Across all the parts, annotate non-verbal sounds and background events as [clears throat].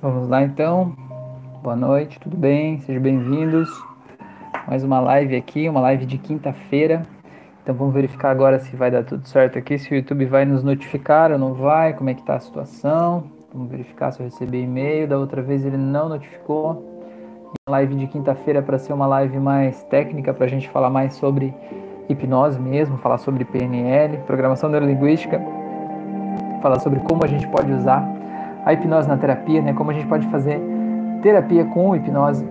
Vamos lá então. Boa noite, tudo bem? Sejam bem-vindos. Mais uma live aqui, uma live de quinta-feira. Então vamos verificar agora se vai dar tudo certo aqui, se o YouTube vai nos notificar ou não vai, como é que tá a situação. Vamos verificar se eu recebi e-mail. Da outra vez ele não notificou. Live de quinta-feira para ser uma live mais técnica, para a gente falar mais sobre hipnose mesmo, falar sobre PNL, programação neurolinguística, falar sobre como a gente pode usar a hipnose na terapia, né? Como a gente pode fazer terapia com hipnose.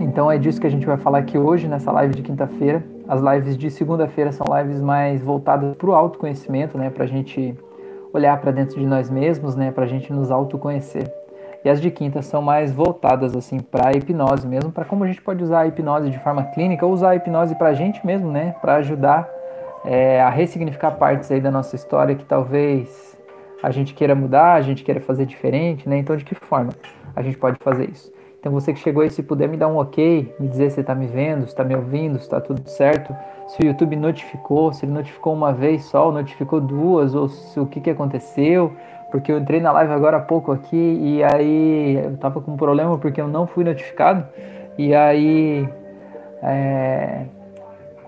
Então é disso que a gente vai falar aqui hoje nessa live de quinta-feira. As lives de segunda-feira são lives mais voltadas para o autoconhecimento, né? Para a gente olhar para dentro de nós mesmos, né? Para a gente nos autoconhecer. E as de quinta são mais voltadas assim para hipnose mesmo, para como a gente pode usar a hipnose de forma clínica ou usar a hipnose para a gente mesmo, né? Para ajudar é, a ressignificar partes aí da nossa história que talvez a gente queira mudar, a gente queira fazer diferente, né? Então, de que forma a gente pode fazer isso? Então, você que chegou aí, se puder me dar um ok, me dizer se está me vendo, se está me ouvindo, se está tudo certo, se o YouTube notificou, se ele notificou uma vez só, ou notificou duas, ou se, o que, que aconteceu, porque eu entrei na live agora há pouco aqui e aí eu tava com um problema porque eu não fui notificado, e aí. É,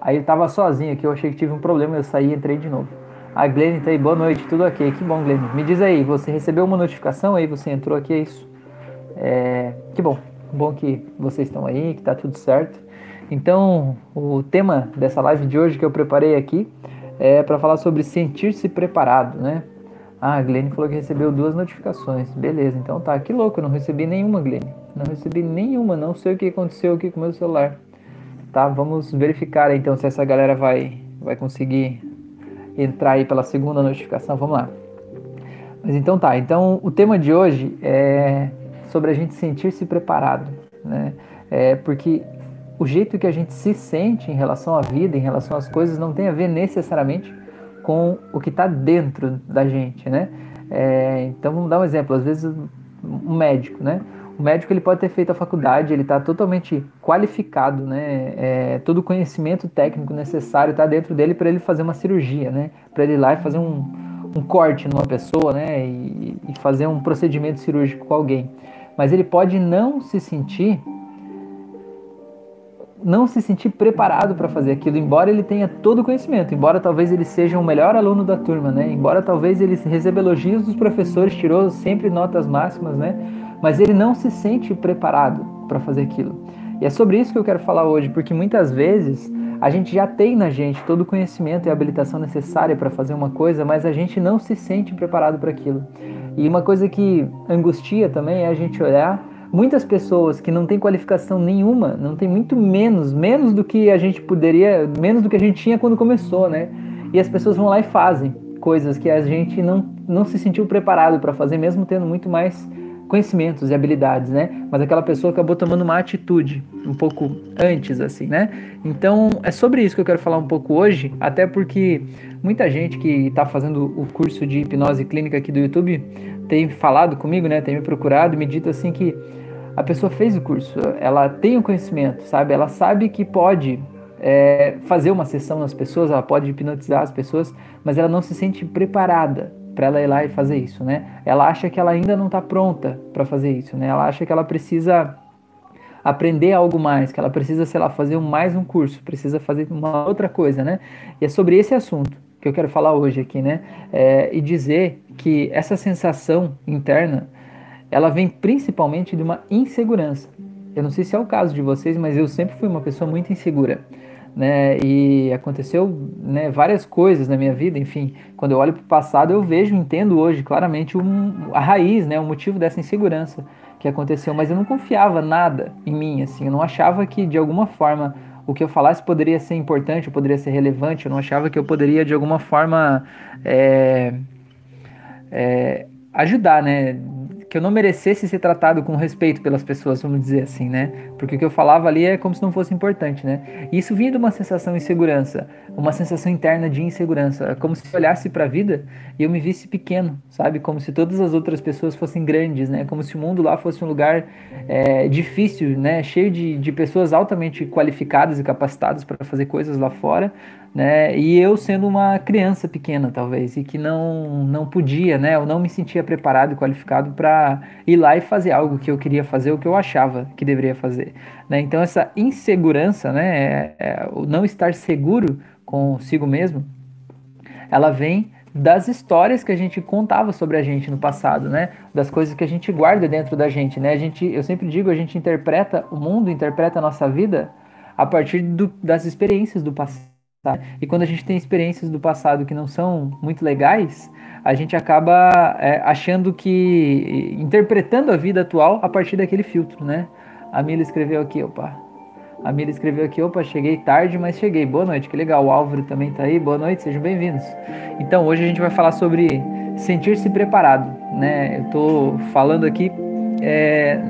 aí eu tava sozinho aqui, eu achei que tive um problema, eu saí e entrei de novo. A Glenn tá aí, boa noite, tudo ok, que bom, Glenn. Me diz aí, você recebeu uma notificação aí, você entrou aqui, é isso? É, que bom, bom que vocês estão aí, que tá tudo certo. Então, o tema dessa live de hoje que eu preparei aqui é para falar sobre sentir-se preparado, né? Ah, a Glenn falou que recebeu duas notificações. Beleza, então tá, que louco, eu não recebi nenhuma, Glenn. Não recebi nenhuma, não sei o que aconteceu aqui com o meu celular. Tá, vamos verificar então se essa galera vai, vai conseguir entrar aí pela segunda notificação. Vamos lá. Mas então tá, então o tema de hoje é sobre a gente sentir-se preparado, né? É porque o jeito que a gente se sente em relação à vida, em relação às coisas, não tem a ver necessariamente com o que está dentro da gente, né? É, então vamos dar um exemplo. Às vezes um médico, né? O médico ele pode ter feito a faculdade, ele está totalmente qualificado, né? É, todo o conhecimento técnico necessário está dentro dele para ele fazer uma cirurgia, né? Para ele ir lá e fazer um, um corte numa pessoa, né? E, e fazer um procedimento cirúrgico com alguém. Mas ele pode não se sentir não se sentir preparado para fazer aquilo, embora ele tenha todo o conhecimento, embora talvez ele seja o melhor aluno da turma, né? Embora talvez ele receba elogios dos professores, tirou sempre notas máximas, né? Mas ele não se sente preparado para fazer aquilo. E é sobre isso que eu quero falar hoje, porque muitas vezes a gente já tem na gente todo o conhecimento e habilitação necessária para fazer uma coisa, mas a gente não se sente preparado para aquilo. E uma coisa que angustia também é a gente olhar muitas pessoas que não têm qualificação nenhuma, não tem muito menos, menos do que a gente poderia, menos do que a gente tinha quando começou, né? E as pessoas vão lá e fazem coisas que a gente não, não se sentiu preparado para fazer, mesmo tendo muito mais conhecimentos e habilidades, né? Mas aquela pessoa acabou tomando uma atitude um pouco antes, assim, né? Então é sobre isso que eu quero falar um pouco hoje, até porque muita gente que está fazendo o curso de hipnose clínica aqui do YouTube tem falado comigo, né? Tem me procurado e me dito assim que a pessoa fez o curso, ela tem o conhecimento, sabe? Ela sabe que pode é, fazer uma sessão nas pessoas, ela pode hipnotizar as pessoas, mas ela não se sente preparada para ela ir lá e fazer isso, né? Ela acha que ela ainda não está pronta para fazer isso, né? Ela acha que ela precisa aprender algo mais, que ela precisa, sei lá, fazer mais um curso, precisa fazer uma outra coisa, né? E é sobre esse assunto que eu quero falar hoje aqui, né? É, e dizer que essa sensação interna, ela vem principalmente de uma insegurança. Eu não sei se é o caso de vocês, mas eu sempre fui uma pessoa muito insegura né? E aconteceu né, várias coisas na minha vida, enfim. Quando eu olho para o passado, eu vejo, entendo hoje claramente um, a raiz, né, o motivo dessa insegurança que aconteceu. Mas eu não confiava nada em mim, assim. Eu não achava que de alguma forma o que eu falasse poderia ser importante, poderia ser relevante. Eu não achava que eu poderia de alguma forma é, é, ajudar, né? Que eu não merecesse ser tratado com respeito pelas pessoas, vamos dizer assim, né? Porque o que eu falava ali é como se não fosse importante, né? E isso vinha de uma sensação de insegurança, uma sensação interna de insegurança, é como se eu olhasse para a vida e eu me visse pequeno, sabe? Como se todas as outras pessoas fossem grandes, né? Como se o mundo lá fosse um lugar é, difícil, né? Cheio de, de pessoas altamente qualificadas e capacitadas para fazer coisas lá fora, né? E eu sendo uma criança pequena, talvez, e que não não podia, né? Eu não me sentia preparado e qualificado para ir lá e fazer algo que eu queria fazer, o que eu achava que deveria fazer. Né? Então essa insegurança, né, é, é, o não estar seguro consigo mesmo, ela vem das histórias que a gente contava sobre a gente no passado, né? Das coisas que a gente guarda dentro da gente, né? A gente, eu sempre digo, a gente interpreta o mundo, interpreta a nossa vida a partir do, das experiências do passado. E quando a gente tem experiências do passado que não são muito legais, a gente acaba é, achando que. interpretando a vida atual a partir daquele filtro, né? A Mila escreveu aqui, opa. A Mila escreveu aqui, opa, cheguei tarde, mas cheguei. Boa noite, que legal. O Álvaro também tá aí. Boa noite, sejam bem-vindos. Então, hoje a gente vai falar sobre sentir-se preparado, né? Eu tô falando aqui é,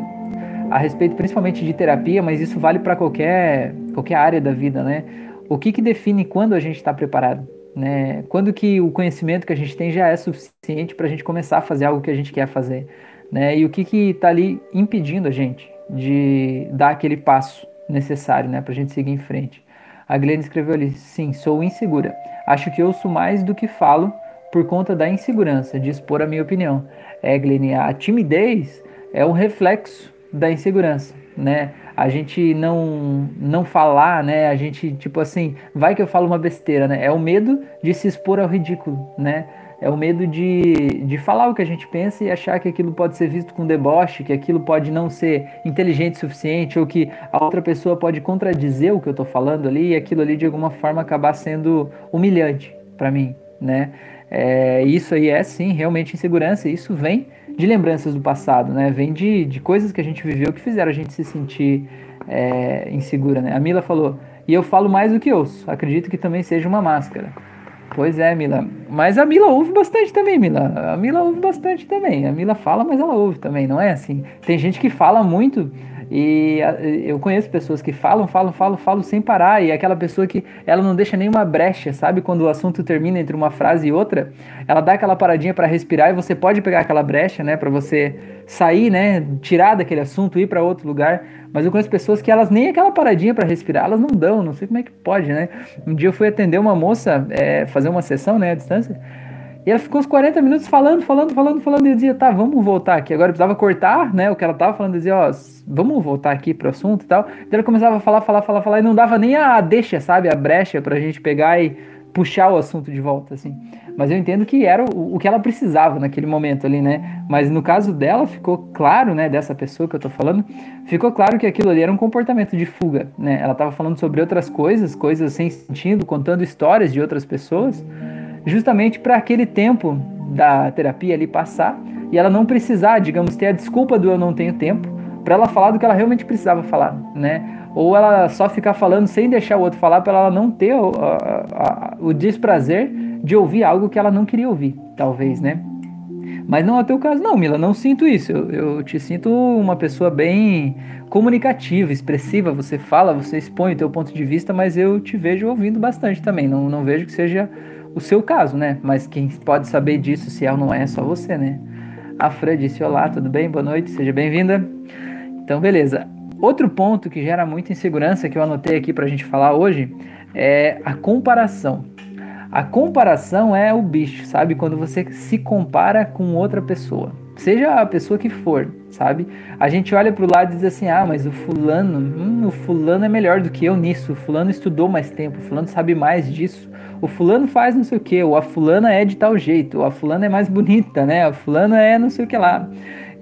a respeito principalmente de terapia, mas isso vale para qualquer, qualquer área da vida, né? O que, que define quando a gente está preparado? Né? Quando que o conhecimento que a gente tem já é suficiente para a gente começar a fazer algo que a gente quer fazer? Né? E o que está ali impedindo a gente de dar aquele passo necessário né, para a gente seguir em frente? A Glenn escreveu ali: sim, sou insegura. Acho que ouço mais do que falo por conta da insegurança de expor a minha opinião. É, Glenn, a timidez é um reflexo da insegurança, né? A gente não não falar, né? A gente tipo assim, vai que eu falo uma besteira, né? É o medo de se expor ao ridículo, né? É o medo de, de falar o que a gente pensa e achar que aquilo pode ser visto com deboche, que aquilo pode não ser inteligente o suficiente, ou que a outra pessoa pode contradizer o que eu estou falando ali e aquilo ali de alguma forma acabar sendo humilhante para mim, né? É, isso aí é sim realmente insegurança, isso vem de lembranças do passado, né? Vem de, de coisas que a gente viveu que fizeram a gente se sentir é, insegura, né? A Mila falou, e eu falo mais do que ouço, acredito que também seja uma máscara. Pois é, Mila. Mas a Mila ouve bastante também, Mila. A Mila ouve bastante também. A Mila fala, mas ela ouve também, não é assim? Tem gente que fala muito e eu conheço pessoas que falam, falam, falam, falam sem parar. E aquela pessoa que ela não deixa nenhuma brecha, sabe? Quando o assunto termina entre uma frase e outra, ela dá aquela paradinha para respirar e você pode pegar aquela brecha, né? Para você sair, né? Tirar daquele assunto, ir para outro lugar. Mas eu conheço pessoas que elas nem aquela paradinha para respirar, elas não dão. Não sei como é que pode, né? Um dia eu fui atender uma moça, é, fazer uma sessão, né? À distância. E ela ficou uns 40 minutos falando, falando, falando, falando. E eu dizia, tá, vamos voltar aqui. Agora eu precisava cortar, né? O que ela tava falando, eu dizia, ó, vamos voltar aqui pro assunto e tal. Então ela começava a falar, falar, falar, falar. E não dava nem a deixa, sabe? A brecha pra gente pegar e puxar o assunto de volta, assim. Mas eu entendo que era o, o que ela precisava naquele momento ali, né? Mas no caso dela, ficou claro, né? Dessa pessoa que eu tô falando, ficou claro que aquilo ali era um comportamento de fuga, né? Ela tava falando sobre outras coisas, coisas sem sentido, contando histórias de outras pessoas justamente para aquele tempo da terapia ali passar e ela não precisar, digamos, ter a desculpa do eu não tenho tempo para ela falar do que ela realmente precisava falar, né? Ou ela só ficar falando sem deixar o outro falar para ela não ter o, a, a, o desprazer de ouvir algo que ela não queria ouvir, talvez, né? Mas não é o teu caso, não, Mila, não sinto isso. Eu, eu, te sinto uma pessoa bem comunicativa, expressiva. Você fala, você expõe o teu ponto de vista, mas eu te vejo ouvindo bastante também. Não, não vejo que seja o seu caso, né? Mas quem pode saber disso, se é ou não é, é só você, né? A Fran disse: Olá, tudo bem? Boa noite, seja bem-vinda. Então, beleza. Outro ponto que gera muita insegurança que eu anotei aqui para a gente falar hoje é a comparação. A comparação é o bicho, sabe? Quando você se compara com outra pessoa seja a pessoa que for, sabe? A gente olha pro lado e diz assim: ah, mas o fulano, hum, o fulano é melhor do que eu nisso, o fulano estudou mais tempo, o fulano sabe mais disso, o fulano faz não sei o que, ou a fulana é de tal jeito, ou a fulana é mais bonita, né? A fulana é não sei o que lá.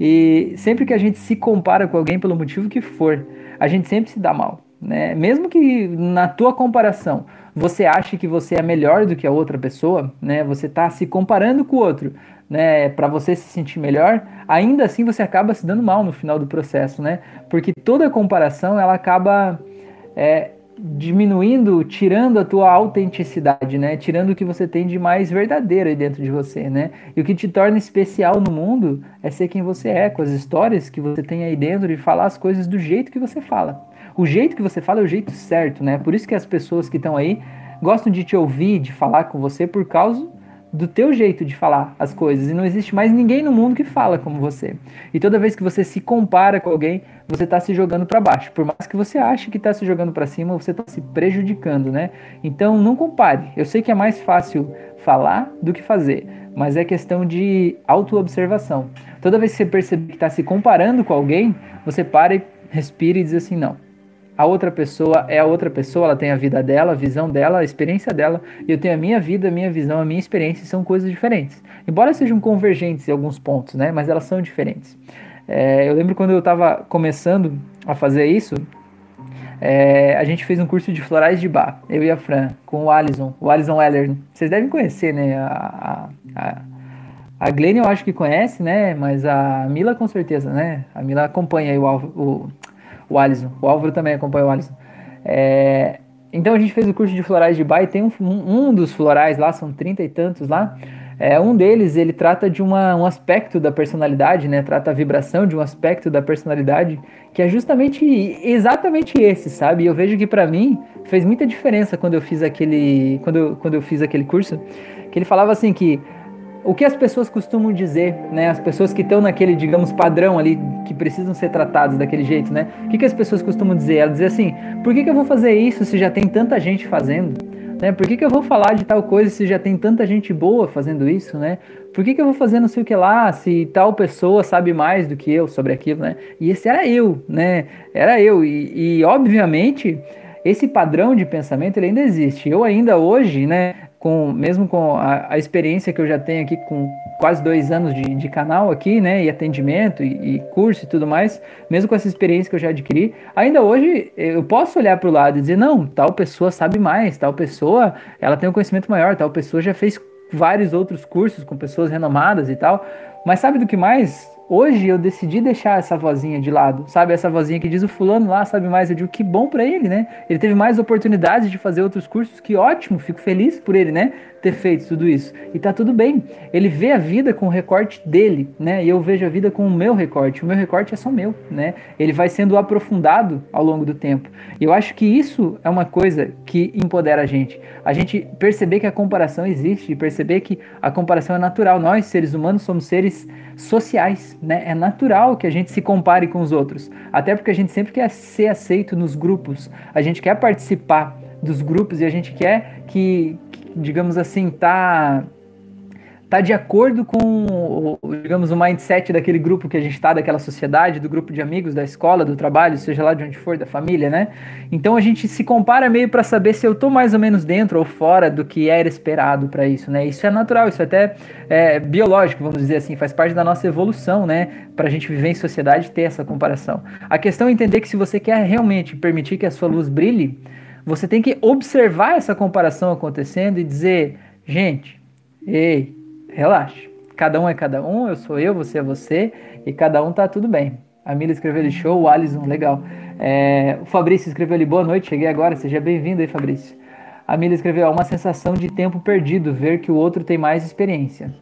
E sempre que a gente se compara com alguém pelo motivo que for, a gente sempre se dá mal, né? Mesmo que na tua comparação você ache que você é melhor do que a outra pessoa, né? Você está se comparando com o outro, né, para você se sentir melhor, ainda assim você acaba se dando mal no final do processo, né? Porque toda comparação ela acaba é, diminuindo, tirando a tua autenticidade, né? Tirando o que você tem de mais verdadeiro aí dentro de você, né? E o que te torna especial no mundo é ser quem você é, com as histórias que você tem aí dentro e falar as coisas do jeito que você fala. O jeito que você fala é o jeito certo, né? Por isso que as pessoas que estão aí gostam de te ouvir, de falar com você por causa do teu jeito de falar as coisas e não existe mais ninguém no mundo que fala como você. E toda vez que você se compara com alguém, você está se jogando para baixo. Por mais que você ache que está se jogando para cima, você está se prejudicando, né? Então não compare. Eu sei que é mais fácil falar do que fazer, mas é questão de autoobservação. Toda vez que você percebe que está se comparando com alguém, você para e respira e diz assim: não. A outra pessoa é a outra pessoa, ela tem a vida dela, a visão dela, a experiência dela, e eu tenho a minha vida, a minha visão, a minha experiência, são coisas diferentes. Embora sejam convergentes em alguns pontos, né? Mas elas são diferentes. É, eu lembro quando eu estava começando a fazer isso, é, a gente fez um curso de florais de bar, eu e a Fran, com o Alisson, o Alisson Weller. Vocês devem conhecer, né? A, a, a Glenn eu acho que conhece, né? Mas a Mila com certeza, né? A Mila acompanha o, o, o Alisson. O Álvaro também acompanha o Alisson. É, então a gente fez o curso de florais de bar e tem um, um dos florais lá, são trinta e tantos lá. É, um deles, ele trata de uma, um aspecto da personalidade, né? Trata a vibração de um aspecto da personalidade que é justamente exatamente esse, sabe? E eu vejo que para mim fez muita diferença quando eu fiz aquele quando quando eu fiz aquele curso, que ele falava assim que o que as pessoas costumam dizer, né? As pessoas que estão naquele, digamos, padrão ali, que precisam ser tratados daquele jeito, né? O que, que as pessoas costumam dizer? Elas dizem assim: por que, que eu vou fazer isso se já tem tanta gente fazendo? Né? Por que, que eu vou falar de tal coisa se já tem tanta gente boa fazendo isso, né? Por que, que eu vou fazer não sei o que lá se tal pessoa sabe mais do que eu sobre aquilo, né? E esse era eu, né? Era eu. E, e obviamente, esse padrão de pensamento ele ainda existe. Eu ainda hoje, né? Com, mesmo com a, a experiência que eu já tenho aqui com quase dois anos de, de canal aqui, né, e atendimento e, e, curso e tudo mais, mesmo com essa experiência que eu já adquiri, ainda hoje eu posso olhar para o lado e dizer, não, tal pessoa sabe mais, tal pessoa, ela tem um conhecimento maior, tal pessoa já fez vários outros cursos com pessoas renomadas e tal, mas sabe do que mais? Hoje eu decidi deixar essa vozinha de lado, sabe? Essa vozinha que diz o fulano lá sabe mais. Eu digo que bom para ele, né? Ele teve mais oportunidades de fazer outros cursos, que ótimo, fico feliz por ele, né? Ter feito tudo isso. E tá tudo bem. Ele vê a vida com o recorte dele, né? E eu vejo a vida com o meu recorte. O meu recorte é só meu, né? Ele vai sendo aprofundado ao longo do tempo. E eu acho que isso é uma coisa que empodera a gente. A gente perceber que a comparação existe, perceber que a comparação é natural. Nós, seres humanos, somos seres sociais, né? É natural que a gente se compare com os outros, até porque a gente sempre quer ser aceito nos grupos, a gente quer participar dos grupos e a gente quer que, que digamos assim, tá tá de acordo com, digamos, o mindset daquele grupo que a gente está, daquela sociedade, do grupo de amigos, da escola, do trabalho, seja lá de onde for, da família, né? Então a gente se compara meio para saber se eu tô mais ou menos dentro ou fora do que era esperado para isso, né? Isso é natural, isso é até é, biológico, vamos dizer assim, faz parte da nossa evolução, né? Para a gente viver em sociedade ter essa comparação. A questão é entender que se você quer realmente permitir que a sua luz brilhe, você tem que observar essa comparação acontecendo e dizer, gente, ei, relaxa. Cada um é cada um, eu sou eu, você é você, e cada um tá tudo bem. A Mila escreveu ali show, o Alisson, legal. É, o Fabrício escreveu ali boa noite, cheguei agora, seja bem-vindo aí, Fabrício. A Mila escreveu, é uma sensação de tempo perdido, ver que o outro tem mais experiência.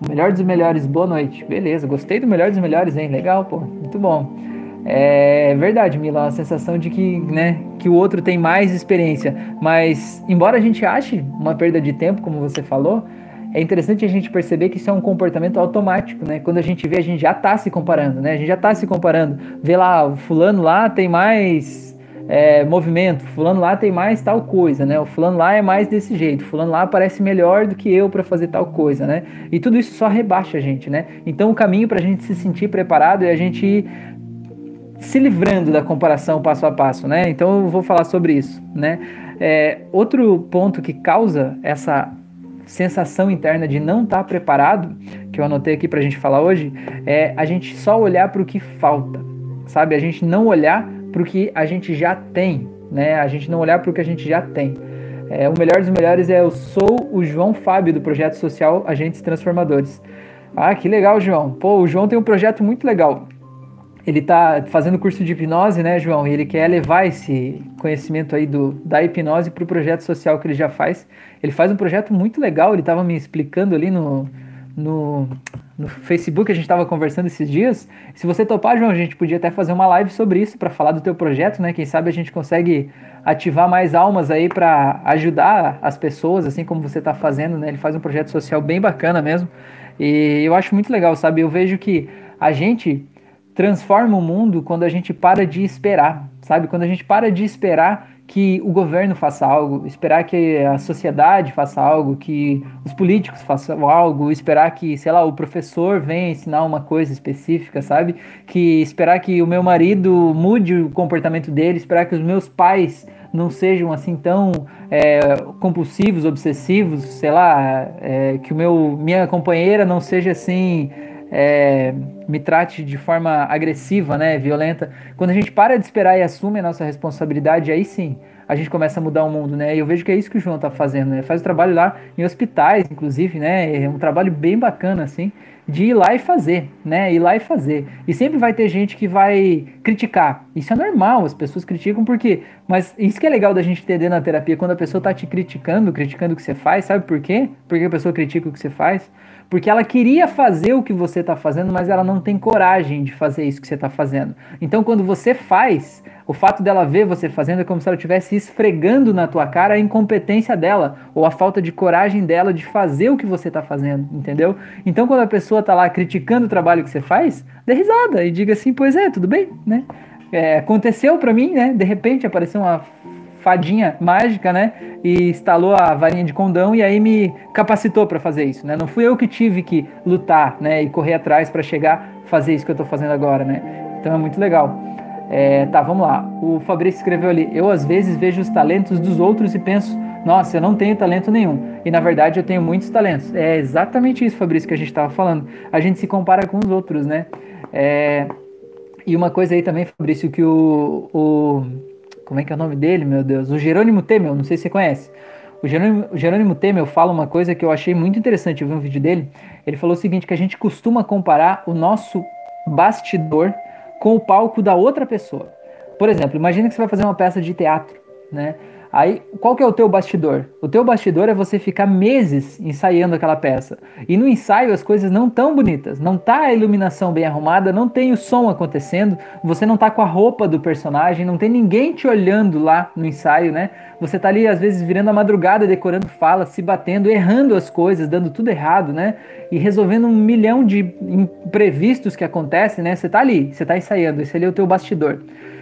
O melhor dos melhores, boa noite. Beleza, gostei do melhor dos melhores, hein? Legal, pô, muito bom. É verdade, Mila, uma sensação de que, né, que o outro tem mais experiência. Mas, embora a gente ache uma perda de tempo, como você falou, é interessante a gente perceber que isso é um comportamento automático, né? Quando a gente vê, a gente já está se comparando, né? A gente já está se comparando. Vê lá, o fulano lá tem mais é, movimento, fulano lá tem mais tal coisa, né? O fulano lá é mais desse jeito, fulano lá parece melhor do que eu para fazer tal coisa, né? E tudo isso só rebaixa a gente, né? Então o caminho para a gente se sentir preparado é a gente se livrando da comparação passo a passo, né? Então eu vou falar sobre isso, né? É, outro ponto que causa essa sensação interna de não estar tá preparado, que eu anotei aqui para a gente falar hoje, é a gente só olhar para o que falta, sabe? A gente não olhar para o que a gente já tem, né? A gente não olhar para o que a gente já tem. É, o melhor dos melhores é eu sou o João Fábio do projeto social Agentes Transformadores. Ah, que legal, João. Pô, o João tem um projeto muito legal ele está fazendo curso de hipnose, né, João? E ele quer levar esse conhecimento aí do, da hipnose para o projeto social que ele já faz. Ele faz um projeto muito legal, ele estava me explicando ali no, no, no Facebook, a gente estava conversando esses dias. Se você topar, João, a gente podia até fazer uma live sobre isso para falar do teu projeto, né? Quem sabe a gente consegue ativar mais almas aí para ajudar as pessoas, assim como você está fazendo, né? Ele faz um projeto social bem bacana mesmo. E eu acho muito legal, sabe? Eu vejo que a gente transforma o mundo quando a gente para de esperar, sabe? Quando a gente para de esperar que o governo faça algo, esperar que a sociedade faça algo, que os políticos façam algo, esperar que, sei lá, o professor venha ensinar uma coisa específica, sabe? Que esperar que o meu marido mude o comportamento dele, esperar que os meus pais não sejam assim tão é, compulsivos, obsessivos, sei lá, é, que o meu minha companheira não seja assim é, me trate de forma agressiva, né, violenta. Quando a gente para de esperar e assume a nossa responsabilidade, aí sim a gente começa a mudar o mundo, né? E eu vejo que é isso que o João tá fazendo, né? Faz o trabalho lá em hospitais, inclusive, né? É um trabalho bem bacana, assim, de ir lá e fazer, né? Ir lá e fazer. E sempre vai ter gente que vai criticar. Isso é normal, as pessoas criticam porque. Mas isso que é legal da gente entender na terapia, quando a pessoa tá te criticando, criticando o que você faz, sabe por quê? Porque a pessoa critica o que você faz? Porque ela queria fazer o que você está fazendo, mas ela não tem coragem de fazer isso que você está fazendo. Então, quando você faz, o fato dela ver você fazendo é como se ela estivesse esfregando na tua cara a incompetência dela ou a falta de coragem dela de fazer o que você está fazendo, entendeu? Então, quando a pessoa está lá criticando o trabalho que você faz, dê risada e diga assim: pois é, tudo bem, né? É, aconteceu para mim, né? De repente apareceu uma fadinha mágica, né? E instalou a varinha de condão e aí me capacitou para fazer isso, né? Não fui eu que tive que lutar, né? E correr atrás para chegar a fazer isso que eu tô fazendo agora, né? Então é muito legal. É, tá, vamos lá. O Fabrício escreveu ali: Eu às vezes vejo os talentos dos outros e penso, nossa, eu não tenho talento nenhum. E na verdade eu tenho muitos talentos. É exatamente isso, Fabrício, que a gente estava falando. A gente se compara com os outros, né? É, e uma coisa aí também, Fabrício, que o, o como é que é o nome dele, meu Deus? O Jerônimo Temel, não sei se você conhece. O Jerônimo, o Jerônimo Temel fala uma coisa que eu achei muito interessante, eu vi um vídeo dele. Ele falou o seguinte, que a gente costuma comparar o nosso bastidor com o palco da outra pessoa. Por exemplo, imagina que você vai fazer uma peça de teatro, né? Aí, qual que é o teu bastidor? O teu bastidor é você ficar meses ensaiando aquela peça. E no ensaio as coisas não tão bonitas, não tá a iluminação bem arrumada, não tem o som acontecendo, você não tá com a roupa do personagem, não tem ninguém te olhando lá no ensaio, né? Você tá ali às vezes virando a madrugada, decorando fala, se batendo, errando as coisas, dando tudo errado, né? E resolvendo um milhão de imprevistos que acontecem, né? Você tá ali, você tá ensaiando, esse ali é o teu bastidor.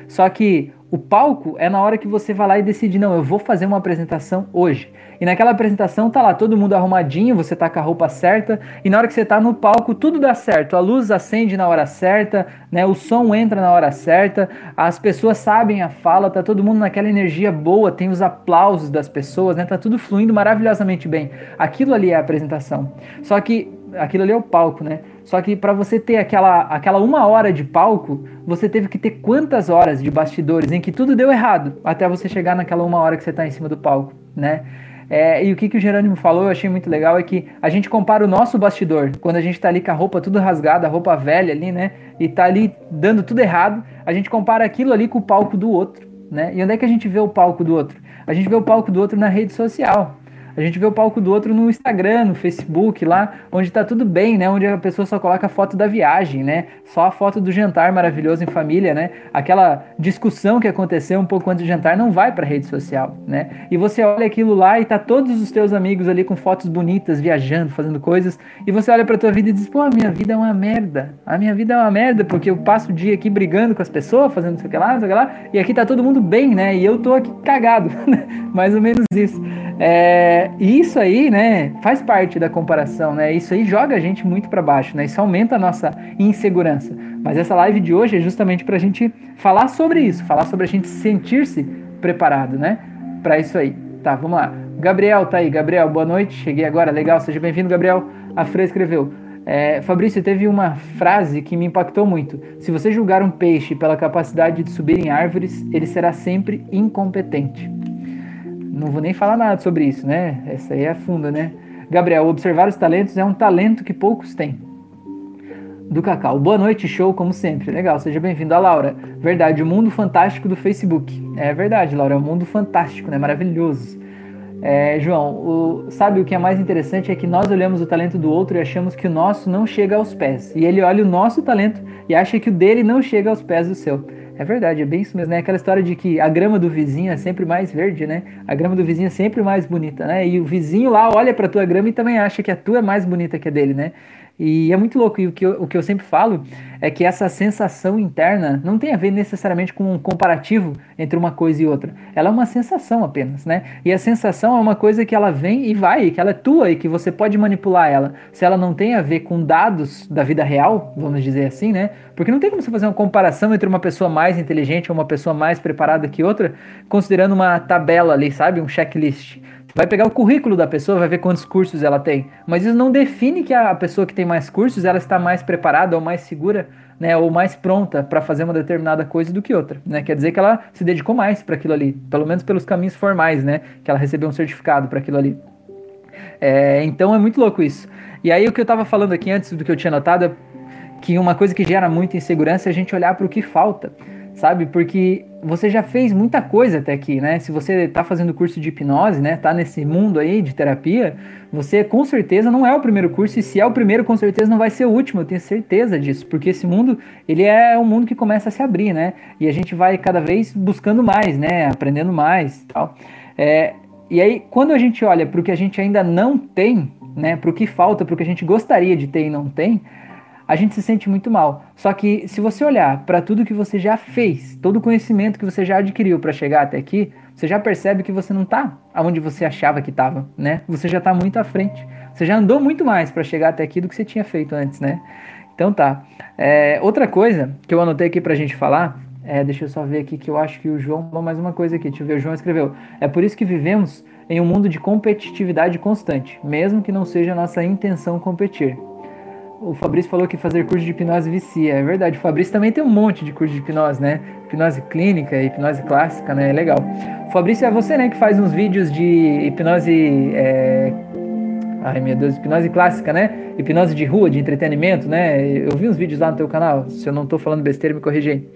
Só que o palco é na hora que você vai lá e decide, não, eu vou fazer uma apresentação hoje. E naquela apresentação tá lá todo mundo arrumadinho, você tá com a roupa certa, e na hora que você tá no palco tudo dá certo. A luz acende na hora certa, né? O som entra na hora certa, as pessoas sabem a fala, tá todo mundo naquela energia boa, tem os aplausos das pessoas, né? Tá tudo fluindo maravilhosamente bem. Aquilo ali é a apresentação. Só que aquilo ali é o palco, né? Só que para você ter aquela, aquela uma hora de palco, você teve que ter quantas horas de bastidores em que tudo deu errado até você chegar naquela uma hora que você está em cima do palco, né? É, e o que, que o Jerônimo falou, eu achei muito legal, é que a gente compara o nosso bastidor, quando a gente tá ali com a roupa tudo rasgada, a roupa velha ali, né? E tá ali dando tudo errado, a gente compara aquilo ali com o palco do outro, né? E onde é que a gente vê o palco do outro? A gente vê o palco do outro na rede social. A gente vê o palco do outro no Instagram, no Facebook, lá onde tá tudo bem, né? Onde a pessoa só coloca a foto da viagem, né? Só a foto do jantar maravilhoso em família, né? Aquela discussão que aconteceu um pouco antes do jantar não vai para rede social, né? E você olha aquilo lá e tá todos os teus amigos ali com fotos bonitas, viajando, fazendo coisas, e você olha para tua vida e diz: "Pô, a minha vida é uma merda. A minha vida é uma merda porque eu passo o dia aqui brigando com as pessoas, fazendo isso aqui lá, isso aqui lá, e aqui tá todo mundo bem, né? E eu tô aqui cagado". [laughs] Mais ou menos isso. É, e isso aí, né, faz parte da comparação, né? Isso aí joga a gente muito para baixo, né? Isso aumenta a nossa insegurança. Mas essa live de hoje é justamente para a gente falar sobre isso, falar sobre a gente sentir-se preparado, né? Para isso aí. Tá, vamos lá. Gabriel tá aí. Gabriel, boa noite. Cheguei agora. Legal, seja bem-vindo, Gabriel. A Fran escreveu. É, Fabrício, teve uma frase que me impactou muito. Se você julgar um peixe pela capacidade de subir em árvores, ele será sempre incompetente não vou nem falar nada sobre isso, né? Essa aí é funda, né? Gabriel, observar os talentos é um talento que poucos têm. Do Cacau, boa noite, show, como sempre. Legal, seja bem-vindo. A Laura, verdade, o mundo fantástico do Facebook. É verdade, Laura, é um mundo fantástico, né? Maravilhoso. É, João, o, sabe o que é mais interessante é que nós olhamos o talento do outro e achamos que o nosso não chega aos pés. E ele olha o nosso talento e acha que o dele não chega aos pés do seu. É verdade, é bem isso mesmo, né? Aquela história de que a grama do vizinho é sempre mais verde, né? A grama do vizinho é sempre mais bonita, né? E o vizinho lá olha pra tua grama e também acha que a tua é mais bonita que a dele, né? E é muito louco. E o que, eu, o que eu sempre falo é que essa sensação interna não tem a ver necessariamente com um comparativo entre uma coisa e outra. Ela é uma sensação apenas, né? E a sensação é uma coisa que ela vem e vai, que ela é tua e que você pode manipular ela. Se ela não tem a ver com dados da vida real, vamos dizer assim, né? Porque não tem como você fazer uma comparação entre uma pessoa mais inteligente ou uma pessoa mais preparada que outra, considerando uma tabela ali, sabe? Um checklist vai pegar o currículo da pessoa, vai ver quantos cursos ela tem. Mas isso não define que a pessoa que tem mais cursos, ela está mais preparada ou mais segura, né, ou mais pronta para fazer uma determinada coisa do que outra, né? Quer dizer que ela se dedicou mais para aquilo ali, pelo menos pelos caminhos formais, né, que ela recebeu um certificado para aquilo ali. É, então é muito louco isso. E aí o que eu estava falando aqui antes do que eu tinha notado é que uma coisa que gera muita insegurança é a gente olhar para o que falta sabe? Porque você já fez muita coisa até aqui, né? Se você está fazendo curso de hipnose, né? Tá nesse mundo aí de terapia, você com certeza não é o primeiro curso e se é o primeiro, com certeza não vai ser o último. Eu tenho certeza disso, porque esse mundo ele é um mundo que começa a se abrir, né? E a gente vai cada vez buscando mais, né? Aprendendo mais, tal. É, e aí quando a gente olha para o que a gente ainda não tem, né? Para o que falta, para o que a gente gostaria de ter e não tem a gente se sente muito mal. Só que se você olhar para tudo que você já fez, todo o conhecimento que você já adquiriu para chegar até aqui, você já percebe que você não está aonde você achava que estava, né? Você já está muito à frente. Você já andou muito mais para chegar até aqui do que você tinha feito antes, né? Então tá. É, outra coisa que eu anotei aqui para a gente falar, é, deixa eu só ver aqui que eu acho que o João, mais uma coisa aqui, deixa eu ver, o João escreveu. É por isso que vivemos em um mundo de competitividade constante, mesmo que não seja nossa intenção competir o Fabrício falou que fazer curso de hipnose vicia. É verdade, o Fabrício também tem um monte de curso de hipnose, né? Hipnose clínica, hipnose clássica, né? É legal. Fabrício é você, né, que faz uns vídeos de hipnose. É... Ai meu Deus, hipnose clássica, né? Hipnose de rua, de entretenimento, né? Eu vi uns vídeos lá no teu canal. Se eu não tô falando besteira, me corrige aí.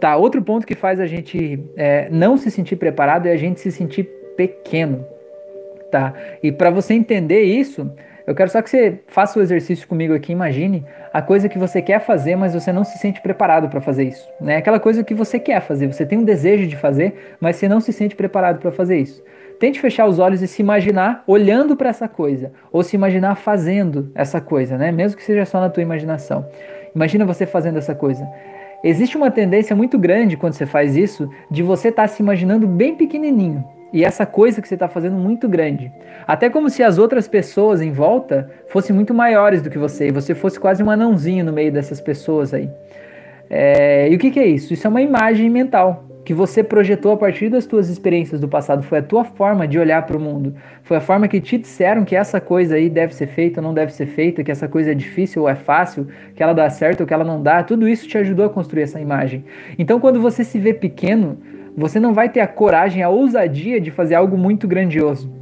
Tá, outro ponto que faz a gente é, não se sentir preparado é a gente se sentir pequeno, tá? E para você entender isso, eu quero só que você faça o exercício comigo aqui, imagine a coisa que você quer fazer, mas você não se sente preparado para fazer isso. Né? Aquela coisa que você quer fazer, você tem um desejo de fazer, mas você não se sente preparado para fazer isso. Tente fechar os olhos e se imaginar olhando para essa coisa, ou se imaginar fazendo essa coisa, né? Mesmo que seja só na tua imaginação. Imagina você fazendo essa coisa. Existe uma tendência muito grande quando você faz isso de você estar tá se imaginando bem pequenininho e essa coisa que você está fazendo muito grande. Até como se as outras pessoas em volta fossem muito maiores do que você, e você fosse quase um anãozinho no meio dessas pessoas aí. É, e o que, que é isso? Isso é uma imagem mental que você projetou a partir das tuas experiências do passado. Foi a tua forma de olhar para o mundo. Foi a forma que te disseram que essa coisa aí deve ser feita ou não deve ser feita, que essa coisa é difícil ou é fácil, que ela dá certo ou que ela não dá. Tudo isso te ajudou a construir essa imagem. Então, quando você se vê pequeno, você não vai ter a coragem, a ousadia de fazer algo muito grandioso,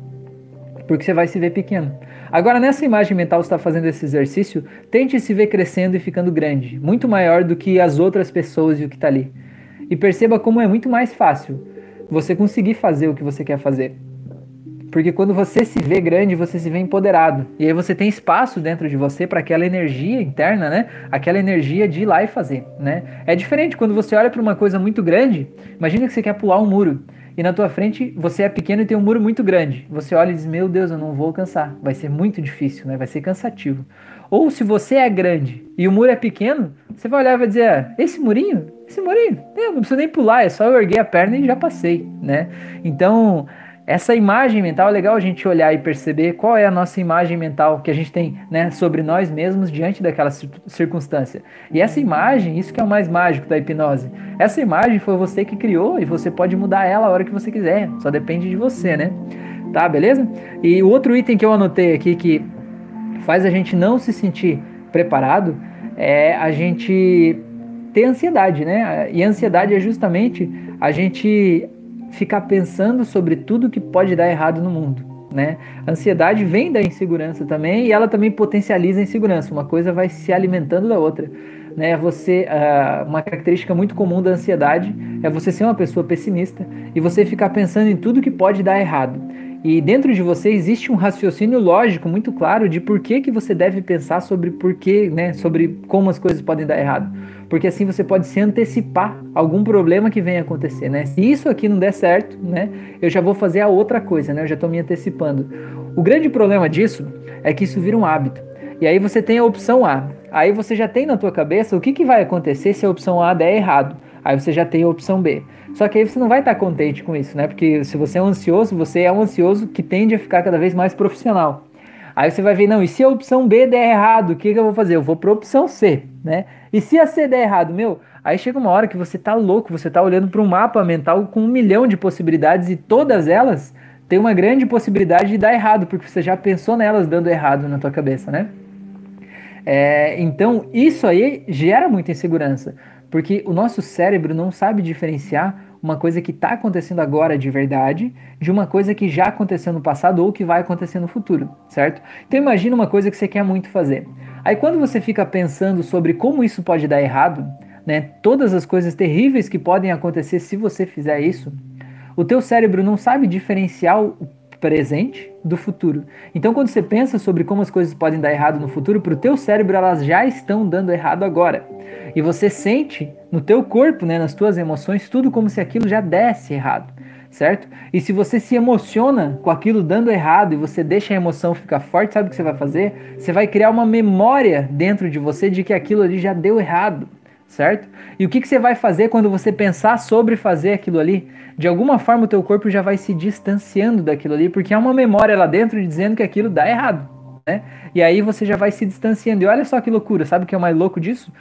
porque você vai se ver pequeno. Agora, nessa imagem mental, está fazendo esse exercício, tente se ver crescendo e ficando grande, muito maior do que as outras pessoas e o que está ali. E perceba como é muito mais fácil você conseguir fazer o que você quer fazer. Porque quando você se vê grande, você se vê empoderado. E aí você tem espaço dentro de você para aquela energia interna, né? Aquela energia de ir lá e fazer, né? É diferente quando você olha para uma coisa muito grande. Imagina que você quer pular um muro e na tua frente você é pequeno e tem um muro muito grande. Você olha e diz: "Meu Deus, eu não vou alcançar. Vai ser muito difícil, né? Vai ser cansativo". Ou se você é grande e o muro é pequeno, você vai olhar e vai dizer: ah, "Esse murinho, esse murinho, eu não preciso nem pular, é só eu erguer a perna e já passei", né? Então, essa imagem mental é legal a gente olhar e perceber qual é a nossa imagem mental que a gente tem né, sobre nós mesmos diante daquela circunstância. E essa imagem, isso que é o mais mágico da hipnose. Essa imagem foi você que criou e você pode mudar ela a hora que você quiser. Só depende de você, né? Tá, beleza? E o outro item que eu anotei aqui que faz a gente não se sentir preparado é a gente ter ansiedade, né? E a ansiedade é justamente a gente ficar pensando sobre tudo que pode dar errado no mundo. Né? A ansiedade vem da insegurança também e ela também potencializa a insegurança. Uma coisa vai se alimentando da outra. Né? Você, uh, uma característica muito comum da ansiedade é você ser uma pessoa pessimista e você ficar pensando em tudo que pode dar errado. E dentro de você existe um raciocínio lógico muito claro de por que, que você deve pensar sobre por que, né, sobre como as coisas podem dar errado porque assim você pode se antecipar algum problema que venha acontecer, né? Se isso aqui não der certo, né, eu já vou fazer a outra coisa, né? Eu já estou me antecipando. O grande problema disso é que isso vira um hábito. E aí você tem a opção A. Aí você já tem na tua cabeça o que, que vai acontecer se a opção A der errado. Aí você já tem a opção B. Só que aí você não vai estar contente com isso, né? Porque se você é um ansioso, você é um ansioso que tende a ficar cada vez mais profissional. Aí você vai ver, não, e se a opção B der errado, o que, que eu vou fazer? Eu vou para opção C, né? E se a C der errado, meu, aí chega uma hora que você tá louco, você tá olhando para um mapa mental com um milhão de possibilidades e todas elas têm uma grande possibilidade de dar errado, porque você já pensou nelas dando errado na tua cabeça, né? É, então, isso aí gera muita insegurança, porque o nosso cérebro não sabe diferenciar uma coisa que está acontecendo agora de verdade de uma coisa que já aconteceu no passado ou que vai acontecer no futuro, certo? Então imagina uma coisa que você quer muito fazer. Aí quando você fica pensando sobre como isso pode dar errado, né, todas as coisas terríveis que podem acontecer se você fizer isso, o teu cérebro não sabe diferenciar o presente do futuro. Então, quando você pensa sobre como as coisas podem dar errado no futuro, para o teu cérebro elas já estão dando errado agora. E você sente no teu corpo, né, nas tuas emoções, tudo como se aquilo já desse errado, certo? E se você se emociona com aquilo dando errado e você deixa a emoção ficar forte, sabe o que você vai fazer? Você vai criar uma memória dentro de você de que aquilo ali já deu errado certo? E o que, que você vai fazer quando você pensar sobre fazer aquilo ali? De alguma forma o teu corpo já vai se distanciando daquilo ali, porque há uma memória lá dentro dizendo que aquilo dá errado, né? E aí você já vai se distanciando. E olha só que loucura, sabe o que é o mais louco disso?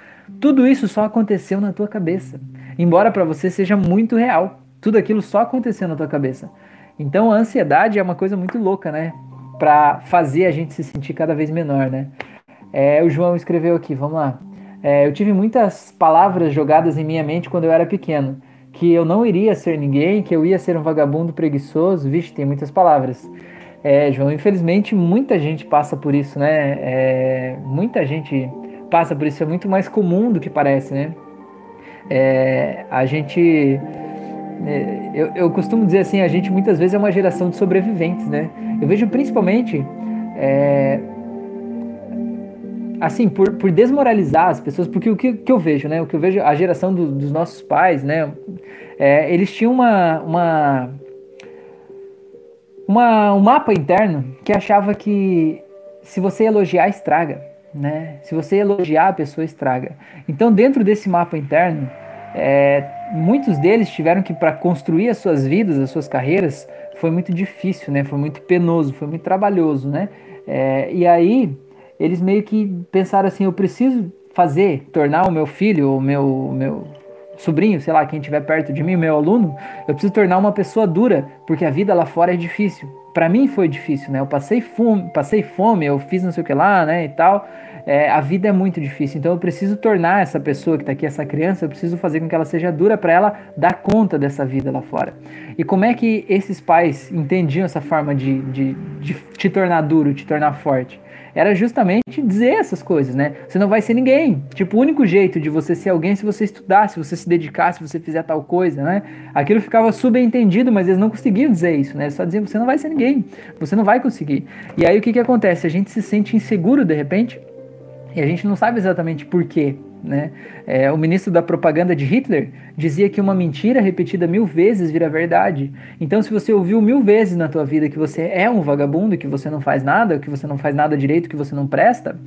Tudo isso só aconteceu na tua cabeça. Embora para você seja muito real. Tudo aquilo só aconteceu na tua cabeça. Então a ansiedade é uma coisa muito louca, né? Para fazer a gente se sentir cada vez menor, né? É, o João escreveu aqui, vamos lá. É, eu tive muitas palavras jogadas em minha mente quando eu era pequeno. Que eu não iria ser ninguém, que eu ia ser um vagabundo preguiçoso. Vixe, tem muitas palavras. É, João, infelizmente muita gente passa por isso, né? É, muita gente passa por isso. É muito mais comum do que parece, né? É, a gente. É, eu, eu costumo dizer assim: a gente muitas vezes é uma geração de sobreviventes, né? Eu vejo principalmente. Assim, por, por desmoralizar as pessoas, porque o que, que eu vejo, né? O que eu vejo, a geração do, dos nossos pais, né? É, eles tinham uma, uma, uma, um mapa interno que achava que se você elogiar, estraga, né? Se você elogiar, a pessoa estraga. Então, dentro desse mapa interno, é, muitos deles tiveram que, para construir as suas vidas, as suas carreiras, foi muito difícil, né? Foi muito penoso, foi muito trabalhoso, né? É, e aí eles meio que pensaram assim: eu preciso fazer, tornar o meu filho, o meu, meu sobrinho, sei lá, quem estiver perto de mim, meu aluno, eu preciso tornar uma pessoa dura, porque a vida lá fora é difícil. Para mim foi difícil, né? Eu passei fome, passei fome, eu fiz não sei o que lá, né, e tal. É, a vida é muito difícil, então eu preciso tornar essa pessoa que está aqui, essa criança, eu preciso fazer com que ela seja dura para ela dar conta dessa vida lá fora. E como é que esses pais entendiam essa forma de, de, de te tornar duro, te tornar forte? Era justamente dizer essas coisas, né? Você não vai ser ninguém. Tipo, o único jeito de você ser alguém é se você estudar, se você se dedicar, se você fizer tal coisa, né? Aquilo ficava subentendido, mas eles não conseguiam dizer isso, né? Só diziam, você não vai ser ninguém, você não vai conseguir. E aí o que que acontece? A gente se sente inseguro de repente e a gente não sabe exatamente por quê. Né? É, o ministro da propaganda de Hitler dizia que uma mentira repetida mil vezes vira verdade. Então, se você ouviu mil vezes na tua vida que você é um vagabundo, que você não faz nada, que você não faz nada direito, que você não presta,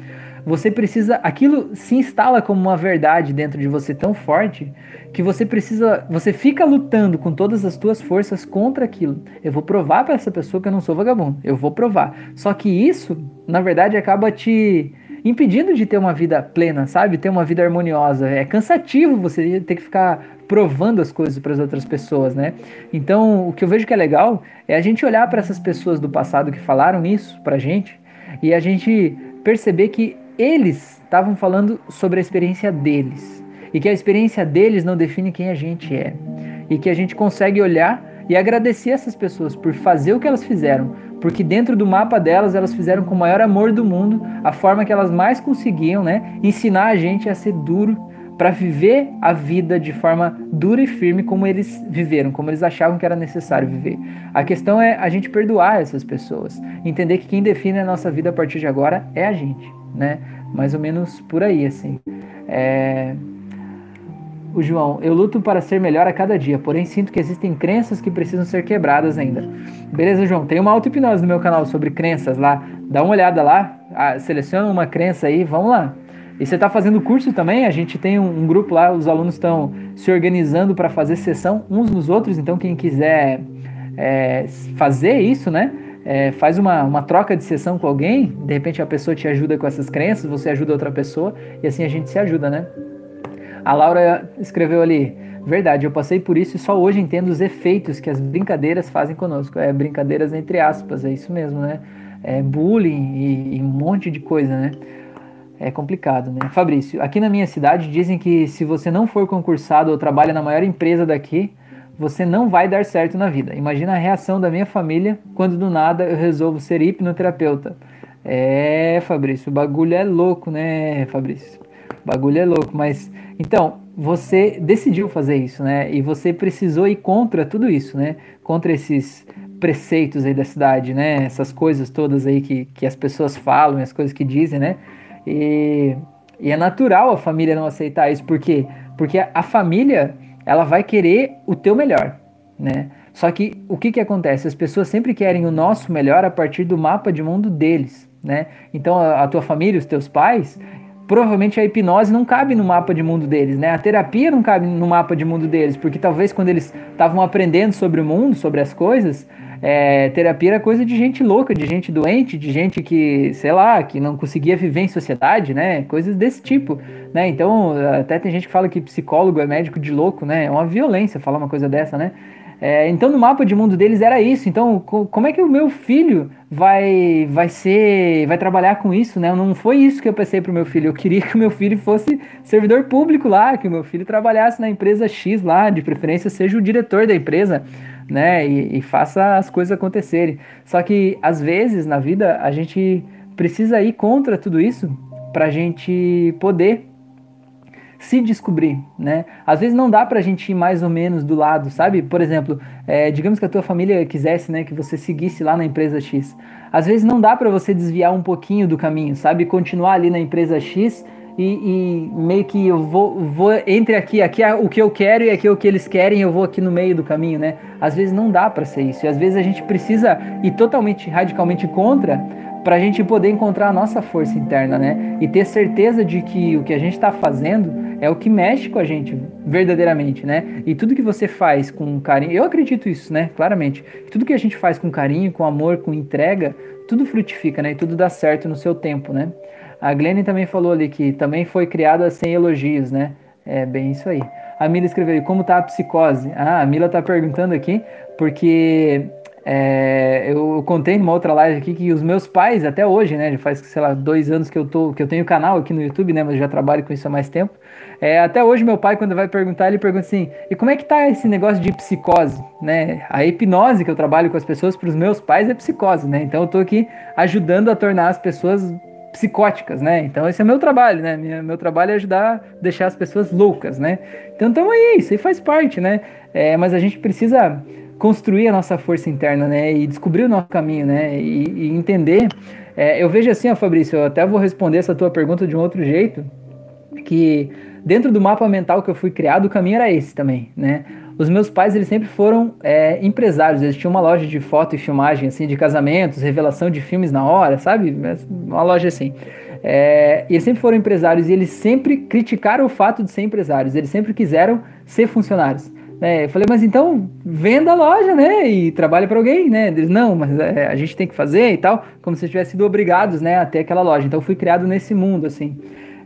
você precisa. Aquilo se instala como uma verdade dentro de você tão forte que você precisa. Você fica lutando com todas as tuas forças contra aquilo. Eu vou provar para essa pessoa que eu não sou vagabundo. Eu vou provar. Só que isso, na verdade, acaba te impedindo de ter uma vida plena, sabe? Ter uma vida harmoniosa. É cansativo você ter que ficar provando as coisas para as outras pessoas, né? Então, o que eu vejo que é legal é a gente olhar para essas pessoas do passado que falaram isso pra gente e a gente perceber que eles estavam falando sobre a experiência deles e que a experiência deles não define quem a gente é e que a gente consegue olhar e agradecer essas pessoas por fazer o que elas fizeram, porque dentro do mapa delas elas fizeram com o maior amor do mundo a forma que elas mais conseguiam, né? Ensinar a gente a ser duro para viver a vida de forma dura e firme como eles viveram, como eles achavam que era necessário viver. A questão é a gente perdoar essas pessoas, entender que quem define a nossa vida a partir de agora é a gente, né? Mais ou menos por aí, assim. É... o João, eu luto para ser melhor a cada dia, porém sinto que existem crenças que precisam ser quebradas ainda. Beleza, João? Tem uma auto-hipnose no meu canal sobre crenças lá. Dá uma olhada lá, ah, seleciona uma crença aí, vamos lá. E você está fazendo curso também? A gente tem um, um grupo lá, os alunos estão se organizando para fazer sessão uns nos outros, então quem quiser é, fazer isso, né? É, faz uma, uma troca de sessão com alguém, de repente a pessoa te ajuda com essas crenças, você ajuda outra pessoa, e assim a gente se ajuda, né? A Laura escreveu ali: Verdade, eu passei por isso e só hoje entendo os efeitos que as brincadeiras fazem conosco. É, brincadeiras entre aspas, é isso mesmo, né? É bullying e, e um monte de coisa, né? É complicado, né? Fabrício, aqui na minha cidade dizem que se você não for concursado ou trabalha na maior empresa daqui, você não vai dar certo na vida. Imagina a reação da minha família quando do nada eu resolvo ser hipnoterapeuta. É, Fabrício, o bagulho é louco, né, Fabrício? O bagulho é louco, mas então, você decidiu fazer isso, né? E você precisou ir contra tudo isso, né? Contra esses preceitos aí da cidade, né? Essas coisas todas aí que, que as pessoas falam, as coisas que dizem, né? E, e é natural a família não aceitar isso, por quê? Porque a, a família, ela vai querer o teu melhor, né? Só que o que que acontece? As pessoas sempre querem o nosso melhor a partir do mapa de mundo deles, né? Então a, a tua família, os teus pais, provavelmente a hipnose não cabe no mapa de mundo deles, né? A terapia não cabe no mapa de mundo deles, porque talvez quando eles estavam aprendendo sobre o mundo, sobre as coisas, é, terapia era coisa de gente louca, de gente doente, de gente que, sei lá, que não conseguia viver em sociedade, né? Coisas desse tipo, né? Então, até tem gente que fala que psicólogo é médico de louco, né? É uma violência falar uma coisa dessa, né? É, então, no mapa de mundo deles era isso. Então, co como é que o meu filho vai vai ser vai trabalhar com isso, né? Não foi isso que eu pensei para o meu filho. Eu queria que o meu filho fosse servidor público lá, que o meu filho trabalhasse na empresa X lá, de preferência seja o diretor da empresa, né? E, e faça as coisas acontecerem. Só que às vezes na vida a gente precisa ir contra tudo isso para a gente poder se descobrir, né? Às vezes não dá pra gente ir mais ou menos do lado, sabe? Por exemplo, é, digamos que a tua família quisesse, né, que você seguisse lá na empresa X. Às vezes não dá para você desviar um pouquinho do caminho, sabe? Continuar ali na empresa X e, e, meio que eu vou, vou entre aqui, aqui é o que eu quero e aqui é o que eles querem, eu vou aqui no meio do caminho, né? Às vezes não dá para ser isso. E às vezes a gente precisa ir totalmente, radicalmente contra para a gente poder encontrar a nossa força interna, né? E ter certeza de que o que a gente está fazendo é o que mexe com a gente verdadeiramente, né? E tudo que você faz com carinho, eu acredito isso, né? Claramente. Tudo que a gente faz com carinho, com amor, com entrega, tudo frutifica, né? E tudo dá certo no seu tempo, né? A Glenn também falou ali que também foi criada sem elogios, né? É bem isso aí. A Mila escreveu, como tá a psicose? Ah, a Mila tá perguntando aqui, porque é, eu contei numa outra live aqui que os meus pais, até hoje, né? Já faz, sei lá, dois anos que eu, tô, que eu tenho canal aqui no YouTube, né? Mas já trabalho com isso há mais tempo. É, até hoje, meu pai, quando vai perguntar, ele pergunta assim: e como é que tá esse negócio de psicose? Né? A hipnose que eu trabalho com as pessoas, para os meus pais, é psicose, né? Então eu tô aqui ajudando a tornar as pessoas psicóticas, né? Então esse é meu trabalho, né? Meu trabalho é ajudar a deixar as pessoas loucas, né? Então, então é isso aí faz parte, né? É, mas a gente precisa construir a nossa força interna, né? E descobrir o nosso caminho, né? E, e entender. É, eu vejo assim, ó, Fabrício, eu até vou responder essa tua pergunta de um outro jeito, que dentro do mapa mental que eu fui criado, o caminho era esse também, né? Os meus pais, eles sempre foram é, empresários, eles tinham uma loja de foto e filmagem, assim, de casamentos, revelação de filmes na hora, sabe? Uma loja assim. É, e eles sempre foram empresários e eles sempre criticaram o fato de ser empresários, eles sempre quiseram ser funcionários. É, eu falei, mas então venda a loja, né? E trabalhe para alguém, né? Eles, não, mas é, a gente tem que fazer e tal, como se tivessem sido obrigados, né, a ter aquela loja. Então fui criado nesse mundo, assim.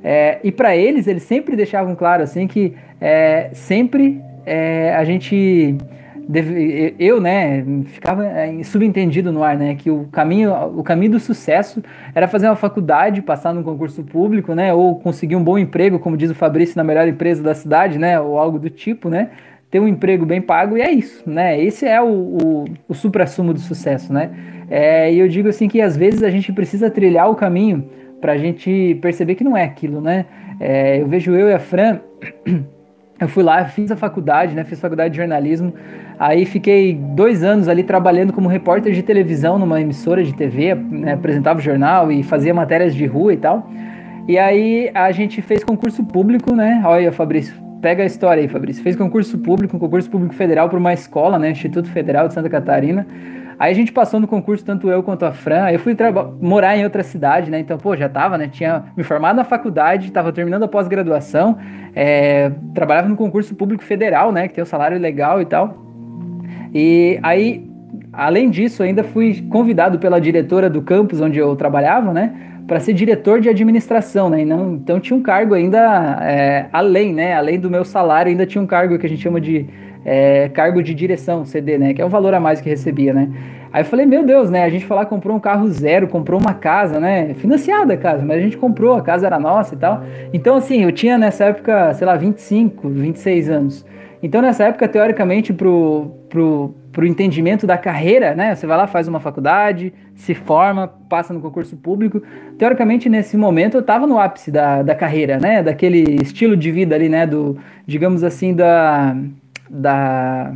É, e para eles, eles sempre deixavam claro, assim, que é, sempre é, a gente eu, né, ficava é, subentendido no ar, né, que o caminho, o caminho do sucesso era fazer uma faculdade, passar num concurso público, né, ou conseguir um bom emprego, como diz o Fabrício, na melhor empresa da cidade, né, ou algo do tipo, né, ter um emprego bem pago e é isso, né? Esse é o, o, o supra-sumo do sucesso, né? É, e eu digo assim que às vezes a gente precisa trilhar o caminho para a gente perceber que não é aquilo, né? É, eu vejo eu e a Fran, [clears throat] eu fui lá, fiz a faculdade, né? Fiz faculdade de jornalismo, aí fiquei dois anos ali trabalhando como repórter de televisão numa emissora de TV, né? apresentava o jornal e fazia matérias de rua e tal. E aí a gente fez concurso público, né? Olha, Fabrício, pega a história aí, Fabrício. Fez concurso público, um concurso público federal para uma escola, né? Instituto Federal de Santa Catarina. Aí a gente passou no concurso, tanto eu quanto a Fran. Aí eu fui morar em outra cidade, né? Então, pô, já tava, né? Tinha me formado na faculdade, tava terminando a pós-graduação, é, trabalhava no concurso público federal, né? Que tem o um salário legal e tal. E aí, além disso, ainda fui convidado pela diretora do campus onde eu trabalhava, né? Para ser diretor de administração, né? Não, então tinha um cargo ainda é, além, né? Além do meu salário, ainda tinha um cargo que a gente chama de é, cargo de direção, CD, né? Que é um valor a mais que recebia, né? Aí eu falei, meu Deus, né? A gente lá, comprou um carro zero, comprou uma casa, né? Financiada a casa, mas a gente comprou, a casa era nossa e tal. Então, assim, eu tinha nessa época, sei lá, 25, 26 anos. Então, nessa época, teoricamente, pro, pro, pro entendimento da carreira, né? Você vai lá, faz uma faculdade, se forma, passa no concurso público. Teoricamente, nesse momento, eu tava no ápice da, da carreira, né? Daquele estilo de vida ali, né? Do, digamos assim, da da,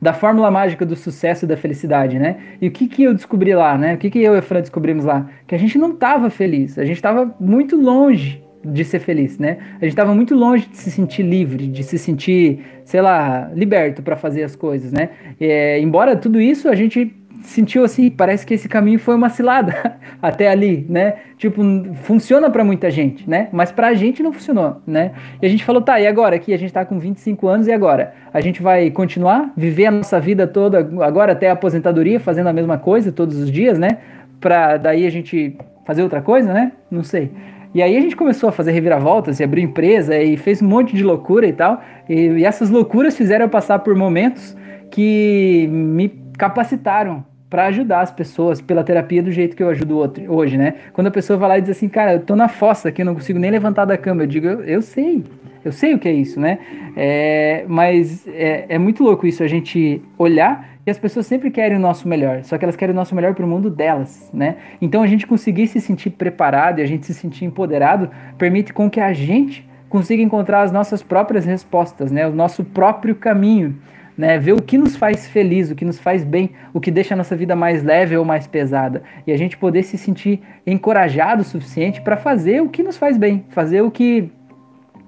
da fórmula mágica do sucesso e da felicidade, né? E o que, que eu descobri lá, né? O que, que eu e a Fran descobrimos lá? Que a gente não estava feliz, a gente estava muito longe de ser feliz, né? A gente estava muito longe de se sentir livre, de se sentir, sei lá, liberto para fazer as coisas, né? É, embora tudo isso a gente sentiu assim, parece que esse caminho foi uma cilada [laughs] até ali, né? Tipo, funciona para muita gente, né? Mas pra gente não funcionou, né? E a gente falou, tá, e agora? Aqui a gente tá com 25 anos e agora? A gente vai continuar, viver a nossa vida toda, agora até a aposentadoria, fazendo a mesma coisa todos os dias, né? Pra daí a gente fazer outra coisa, né? Não sei. E aí a gente começou a fazer reviravoltas e abrir empresa e fez um monte de loucura e tal. E, e essas loucuras fizeram eu passar por momentos que me capacitaram para ajudar as pessoas pela terapia do jeito que eu ajudo outro, hoje, né? Quando a pessoa vai lá e diz assim, cara, eu tô na fossa aqui, eu não consigo nem levantar da cama, eu digo, eu, eu sei, eu sei o que é isso, né? É, mas é, é, muito louco isso, a gente olhar e as pessoas sempre querem o nosso melhor, só que elas querem o nosso melhor para o mundo delas, né? Então a gente conseguir se sentir preparado e a gente se sentir empoderado permite com que a gente consiga encontrar as nossas próprias respostas, né? O nosso próprio caminho né? Ver o que nos faz feliz, o que nos faz bem, o que deixa a nossa vida mais leve ou mais pesada. E a gente poder se sentir encorajado o suficiente para fazer o que nos faz bem, fazer o que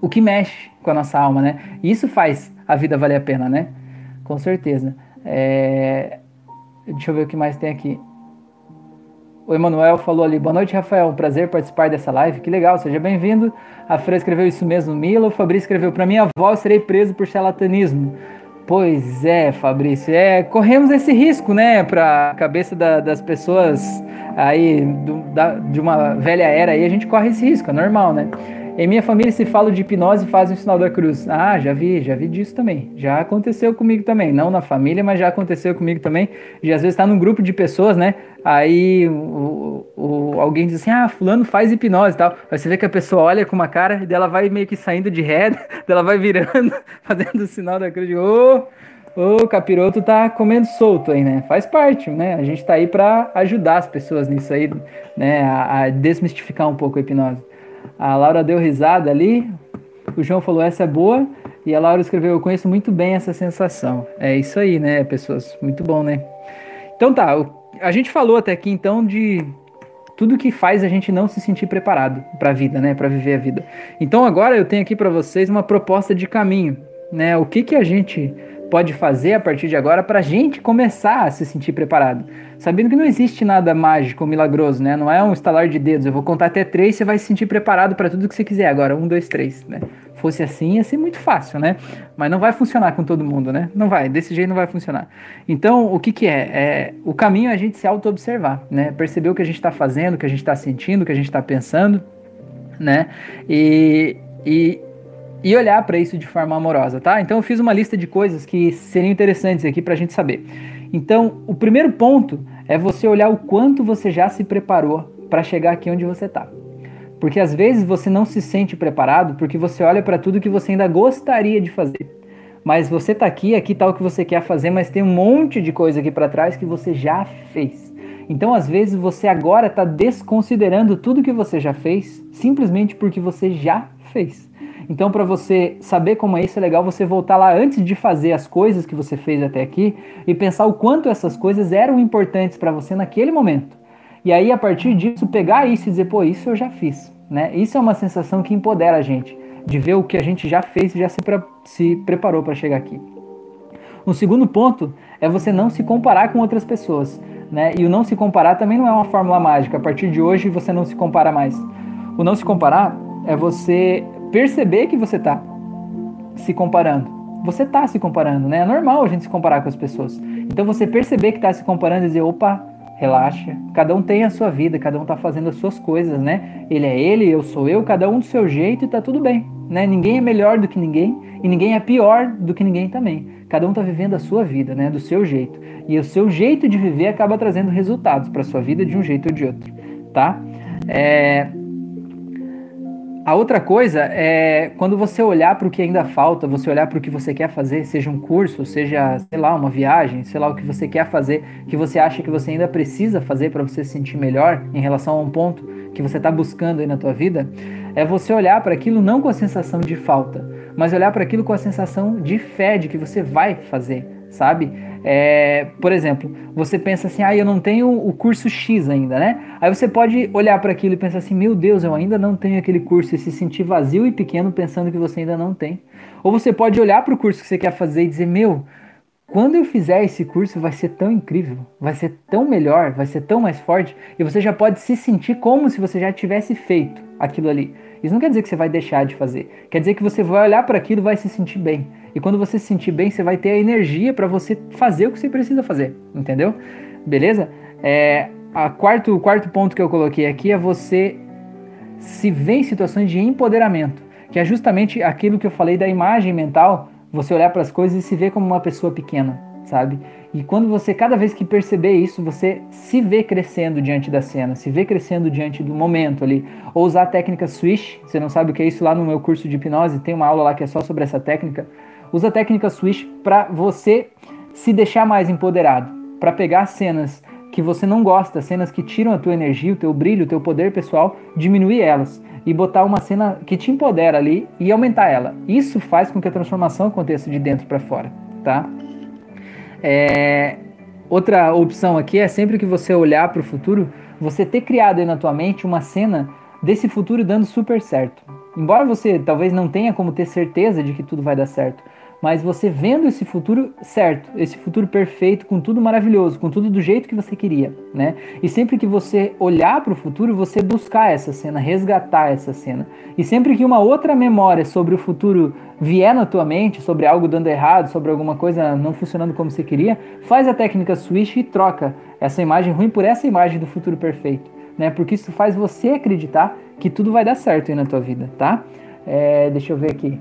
o que mexe com a nossa alma, né? E isso faz a vida valer a pena, né? Com certeza. É... Deixa eu ver o que mais tem aqui. O Emanuel falou ali, boa noite, Rafael. Um prazer participar dessa live. Que legal, seja bem-vindo. A Fran escreveu isso mesmo, Mila. O Fabrício escreveu, para minha avó, serei preso por charlatanismo. Pois é, Fabrício, é, corremos esse risco, né, para a cabeça da, das pessoas aí do, da, de uma velha era aí, a gente corre esse risco, é normal, né? Em minha família se fala de hipnose e fazem o sinal da cruz. Ah, já vi, já vi disso também. Já aconteceu comigo também. Não na família, mas já aconteceu comigo também. E às vezes está num grupo de pessoas, né? Aí o, o, alguém diz assim: ah, fulano faz hipnose e tal. Aí você vê que a pessoa olha com uma cara e dela vai meio que saindo de ré, [laughs] dela vai virando, [laughs] fazendo o sinal da cruz. Ô, oh, o capiroto tá comendo solto aí, né? Faz parte, né? A gente tá aí para ajudar as pessoas nisso aí, né? A, a desmistificar um pouco a hipnose. A Laura deu risada ali. O João falou: essa é boa. E a Laura escreveu: Eu conheço muito bem essa sensação. É isso aí, né, pessoas? Muito bom, né? Então tá, a gente falou até aqui então de tudo que faz a gente não se sentir preparado para a vida, né, para viver a vida. Então agora eu tenho aqui para vocês uma proposta de caminho, né? O que que a gente pode fazer a partir de agora para a gente começar a se sentir preparado. Sabendo que não existe nada mágico, milagroso, né? Não é um estalar de dedos. Eu vou contar até três, você vai se sentir preparado para tudo que você quiser. Agora, um, dois, três, né? Fosse assim, ia ser muito fácil, né? Mas não vai funcionar com todo mundo, né? Não vai, desse jeito não vai funcionar. Então, o que que é? é o caminho é a gente se auto-observar, né? Perceber o que a gente está fazendo, o que a gente está sentindo, o que a gente está pensando, né? E, e e olhar para isso de forma amorosa, tá? Então eu fiz uma lista de coisas que seriam interessantes aqui para a gente saber. Então, o primeiro ponto é você olhar o quanto você já se preparou para chegar aqui onde você está. Porque às vezes você não se sente preparado porque você olha para tudo que você ainda gostaria de fazer. Mas você está aqui, aqui está o que você quer fazer, mas tem um monte de coisa aqui para trás que você já fez. Então, às vezes, você agora está desconsiderando tudo que você já fez, simplesmente porque você já fez. Então, para você saber como é isso, é legal você voltar lá antes de fazer as coisas que você fez até aqui e pensar o quanto essas coisas eram importantes para você naquele momento. E aí, a partir disso, pegar isso e dizer, pô, isso eu já fiz. Né? Isso é uma sensação que empodera a gente. de ver o que a gente já fez e já se, se preparou para chegar aqui. Um segundo ponto é você não se comparar com outras pessoas. Né? E o não se comparar também não é uma fórmula mágica. A partir de hoje você não se compara mais. O não se comparar é você perceber que você está se comparando. Você está se comparando, né? É normal a gente se comparar com as pessoas. Então você perceber que está se comparando e dizer, opa, relaxa. Cada um tem a sua vida, cada um está fazendo as suas coisas, né? Ele é ele, eu sou eu, cada um do seu jeito e tá tudo bem, né? Ninguém é melhor do que ninguém e ninguém é pior do que ninguém também. Cada um está vivendo a sua vida, né? Do seu jeito. E o seu jeito de viver acaba trazendo resultados para sua vida de um jeito ou de outro, tá? É... A outra coisa é quando você olhar para o que ainda falta, você olhar para o que você quer fazer, seja um curso, seja, sei lá, uma viagem, sei lá, o que você quer fazer, que você acha que você ainda precisa fazer para você se sentir melhor em relação a um ponto que você está buscando aí na tua vida, é você olhar para aquilo não com a sensação de falta, mas olhar para aquilo com a sensação de fé de que você vai fazer, sabe? É, por exemplo, você pensa assim, ah, eu não tenho o curso X ainda, né? Aí você pode olhar para aquilo e pensar assim, meu Deus, eu ainda não tenho aquele curso e se sentir vazio e pequeno pensando que você ainda não tem. Ou você pode olhar para o curso que você quer fazer e dizer, meu, quando eu fizer esse curso vai ser tão incrível, vai ser tão melhor, vai ser tão mais forte, e você já pode se sentir como se você já tivesse feito aquilo ali. Isso não quer dizer que você vai deixar de fazer. Quer dizer que você vai olhar para aquilo e vai se sentir bem. E quando você se sentir bem, você vai ter a energia para você fazer o que você precisa fazer. Entendeu? Beleza? É, a quarto, o quarto ponto que eu coloquei aqui é você se ver em situações de empoderamento, que é justamente aquilo que eu falei da imagem mental, você olhar para as coisas e se ver como uma pessoa pequena, sabe? E quando você, cada vez que perceber isso, você se vê crescendo diante da cena, se vê crescendo diante do momento ali. Ou usar a técnica Swish, você não sabe o que é isso lá no meu curso de hipnose, tem uma aula lá que é só sobre essa técnica. Usa a técnica Swish para você se deixar mais empoderado, para pegar cenas que você não gosta, cenas que tiram a tua energia, o teu brilho, o teu poder pessoal, diminuir elas e botar uma cena que te empodera ali e aumentar ela. Isso faz com que a transformação aconteça de dentro para fora, tá? É, outra opção aqui é sempre que você olhar para o futuro, você ter criado aí na tua mente uma cena desse futuro dando super certo. Embora você talvez não tenha como ter certeza de que tudo vai dar certo, mas você vendo esse futuro certo, esse futuro perfeito, com tudo maravilhoso, com tudo do jeito que você queria, né? E sempre que você olhar para o futuro, você buscar essa cena, resgatar essa cena. E sempre que uma outra memória sobre o futuro vier na tua mente, sobre algo dando errado, sobre alguma coisa não funcionando como você queria, faz a técnica switch e troca essa imagem ruim por essa imagem do futuro perfeito, né? Porque isso faz você acreditar que tudo vai dar certo aí na tua vida, tá? É, deixa eu ver aqui.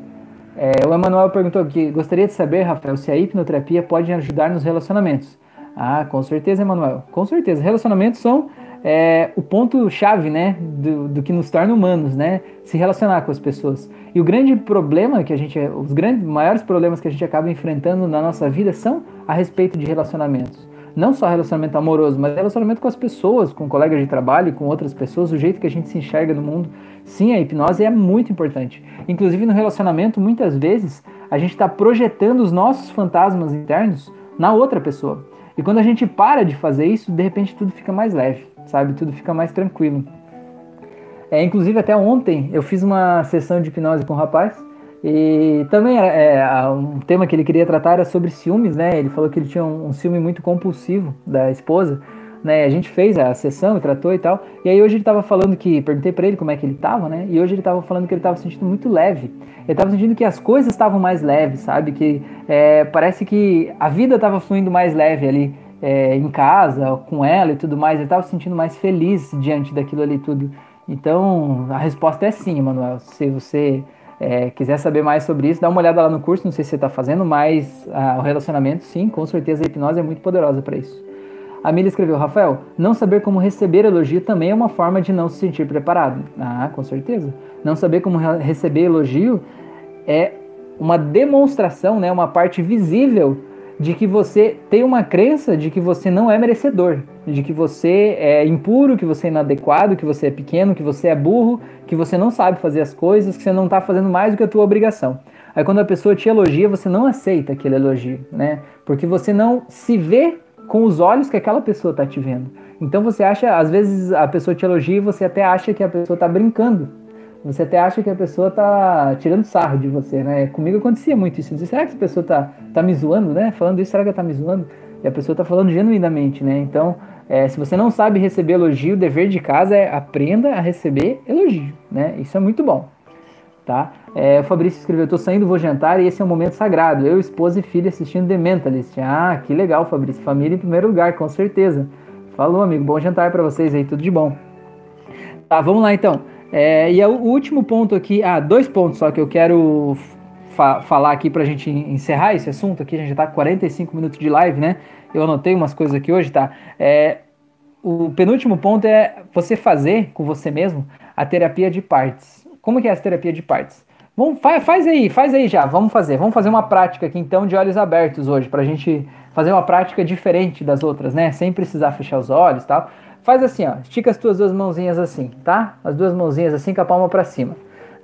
É, o Emanuel perguntou aqui: gostaria de saber, Rafael, se a hipnoterapia pode ajudar nos relacionamentos. Ah, com certeza, Emanuel. Com certeza. Relacionamentos são é, o ponto-chave, né, do, do, que nos torna humanos, né, se relacionar com as pessoas. E o grande problema que a gente, os grandes, maiores problemas que a gente acaba enfrentando na nossa vida são a respeito de relacionamentos. Não só relacionamento amoroso, mas relacionamento com as pessoas, com colegas de trabalho, com outras pessoas, o jeito que a gente se enxerga no mundo. Sim, a hipnose é muito importante. Inclusive no relacionamento, muitas vezes, a gente está projetando os nossos fantasmas internos na outra pessoa. E quando a gente para de fazer isso, de repente tudo fica mais leve, sabe? Tudo fica mais tranquilo. É, inclusive, até ontem eu fiz uma sessão de hipnose com um rapaz. E também é, é, um tema que ele queria tratar era sobre ciúmes, né? Ele falou que ele tinha um, um ciúme muito compulsivo da esposa né? A gente fez a sessão e tratou e tal. E aí hoje ele tava falando que, perguntei para ele como é que ele tava, né? E hoje ele tava falando que ele tava sentindo muito leve. Ele tava sentindo que as coisas estavam mais leves, sabe? Que é, parece que a vida tava fluindo mais leve ali é, em casa, com ela e tudo mais. Ele tava se sentindo mais feliz diante daquilo ali tudo. Então, a resposta é sim, Manuel. Se você é, quiser saber mais sobre isso, dá uma olhada lá no curso, não sei se você está fazendo, mas ah, o relacionamento, sim, com certeza a hipnose é muito poderosa para isso. A Mila escreveu, Rafael, não saber como receber elogio também é uma forma de não se sentir preparado. Ah, com certeza. Não saber como receber elogio é uma demonstração, né, uma parte visível de que você tem uma crença de que você não é merecedor, de que você é impuro, que você é inadequado, que você é pequeno, que você é burro, que você não sabe fazer as coisas, que você não está fazendo mais do que a tua obrigação. Aí quando a pessoa te elogia, você não aceita aquele elogio, né? Porque você não se vê com os olhos que aquela pessoa está te vendo. Então você acha, às vezes a pessoa te elogia e você até acha que a pessoa está brincando, você até acha que a pessoa tá tirando sarro de você, né? Comigo acontecia muito isso. Dizia, será que essa pessoa tá, tá me zoando, né? Falando isso, será que ela tá me zoando? E a pessoa tá falando genuinamente, né? Então, é, se você não sabe receber elogio, o dever de casa é aprenda a receber elogio, né? Isso é muito bom, tá? É, o Fabrício escreveu, tô saindo, vou jantar e esse é um momento sagrado. Eu, esposa e filha assistindo The Mentalist. Ah, que legal, Fabrício. Família em primeiro lugar, com certeza. Falou, amigo. Bom jantar para vocês aí, tudo de bom. Tá, vamos lá então. É, e é o último ponto aqui, ah, dois pontos só que eu quero fa falar aqui pra gente encerrar esse assunto aqui, a gente já tá com 45 minutos de live, né? Eu anotei umas coisas aqui hoje, tá? É, o penúltimo ponto é você fazer com você mesmo a terapia de partes. Como que é essa terapia de partes? Vamos, faz, faz aí, faz aí já, vamos fazer. Vamos fazer uma prática aqui então de olhos abertos hoje, pra gente fazer uma prática diferente das outras, né? Sem precisar fechar os olhos e tal. Faz assim, ó. Estica as tuas duas mãozinhas assim, tá? As duas mãozinhas assim com a palma para cima.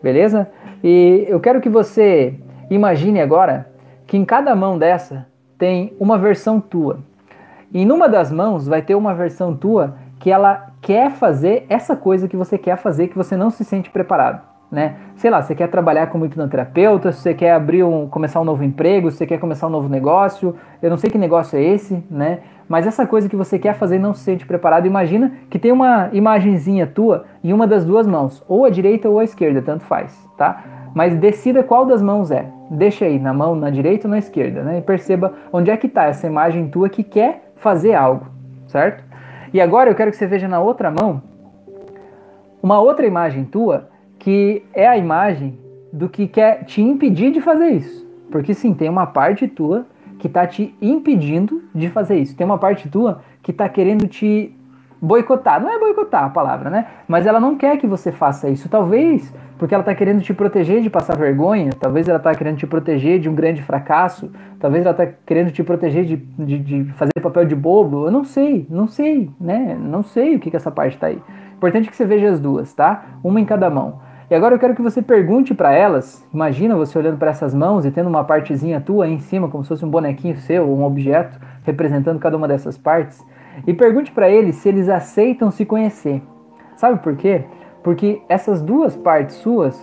Beleza? E eu quero que você imagine agora que em cada mão dessa tem uma versão tua. E numa das mãos vai ter uma versão tua que ela quer fazer essa coisa que você quer fazer que você não se sente preparado né? Sei lá, você quer trabalhar como hipnoterapeuta, você quer abrir um, começar um novo emprego, você quer começar um novo negócio, eu não sei que negócio é esse, né? Mas essa coisa que você quer fazer não se sente preparado, imagina que tem uma imagenzinha tua em uma das duas mãos, ou a direita ou a esquerda, tanto faz, tá? Mas decida qual das mãos é. Deixa aí na mão, na direita ou na esquerda, né? E perceba onde é que está essa imagem tua que quer fazer algo, certo? E agora eu quero que você veja na outra mão uma outra imagem tua que é a imagem do que quer te impedir de fazer isso. Porque sim, tem uma parte tua que está te impedindo de fazer isso. Tem uma parte tua que está querendo te boicotar. Não é boicotar a palavra, né? Mas ela não quer que você faça isso. Talvez porque ela está querendo te proteger de passar vergonha, talvez ela está querendo te proteger de um grande fracasso, talvez ela está querendo te proteger de, de, de, fazer papel de bobo. Eu não sei, não sei, né? Não sei o que, que essa parte está aí. Importante que você veja as duas, tá? Uma em cada mão. E agora eu quero que você pergunte para elas. Imagina você olhando para essas mãos e tendo uma partezinha tua aí em cima, como se fosse um bonequinho seu, um objeto representando cada uma dessas partes. E pergunte para eles se eles aceitam se conhecer. Sabe por quê? Porque essas duas partes suas,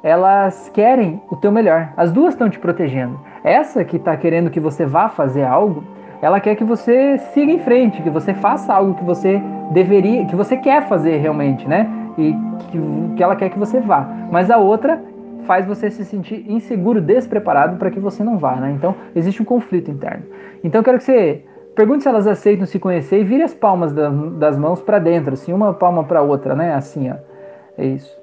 elas querem o teu melhor. As duas estão te protegendo. Essa que está querendo que você vá fazer algo, ela quer que você siga em frente, que você faça algo que você deveria, que você quer fazer realmente, né? E que, que ela quer que você vá. Mas a outra faz você se sentir inseguro, despreparado para que você não vá, né? Então existe um conflito interno. Então eu quero que você pergunte se elas aceitam se conhecer e vire as palmas da, das mãos para dentro, assim, uma palma para outra, né? Assim, ó. É isso.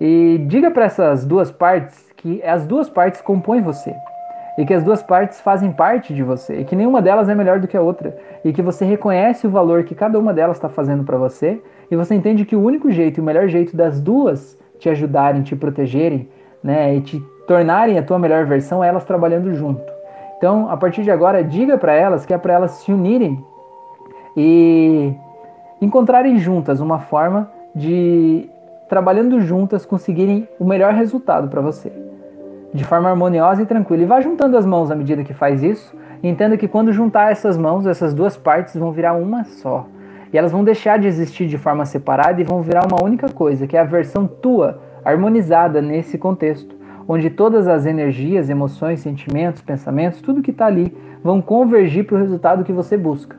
E diga para essas duas partes que as duas partes compõem você. E que as duas partes fazem parte de você. E que nenhuma delas é melhor do que a outra. E que você reconhece o valor que cada uma delas está fazendo para você e você entende que o único jeito e o melhor jeito das duas te ajudarem, te protegerem, né, e te tornarem a tua melhor versão é elas trabalhando junto. Então, a partir de agora, diga para elas que é para elas se unirem e encontrarem juntas uma forma de trabalhando juntas conseguirem o melhor resultado para você, de forma harmoniosa e tranquila. E vá juntando as mãos à medida que faz isso. Entenda que quando juntar essas mãos, essas duas partes vão virar uma só. E elas vão deixar de existir de forma separada e vão virar uma única coisa, que é a versão tua, harmonizada nesse contexto, onde todas as energias, emoções, sentimentos, pensamentos, tudo que está ali, vão convergir para o resultado que você busca.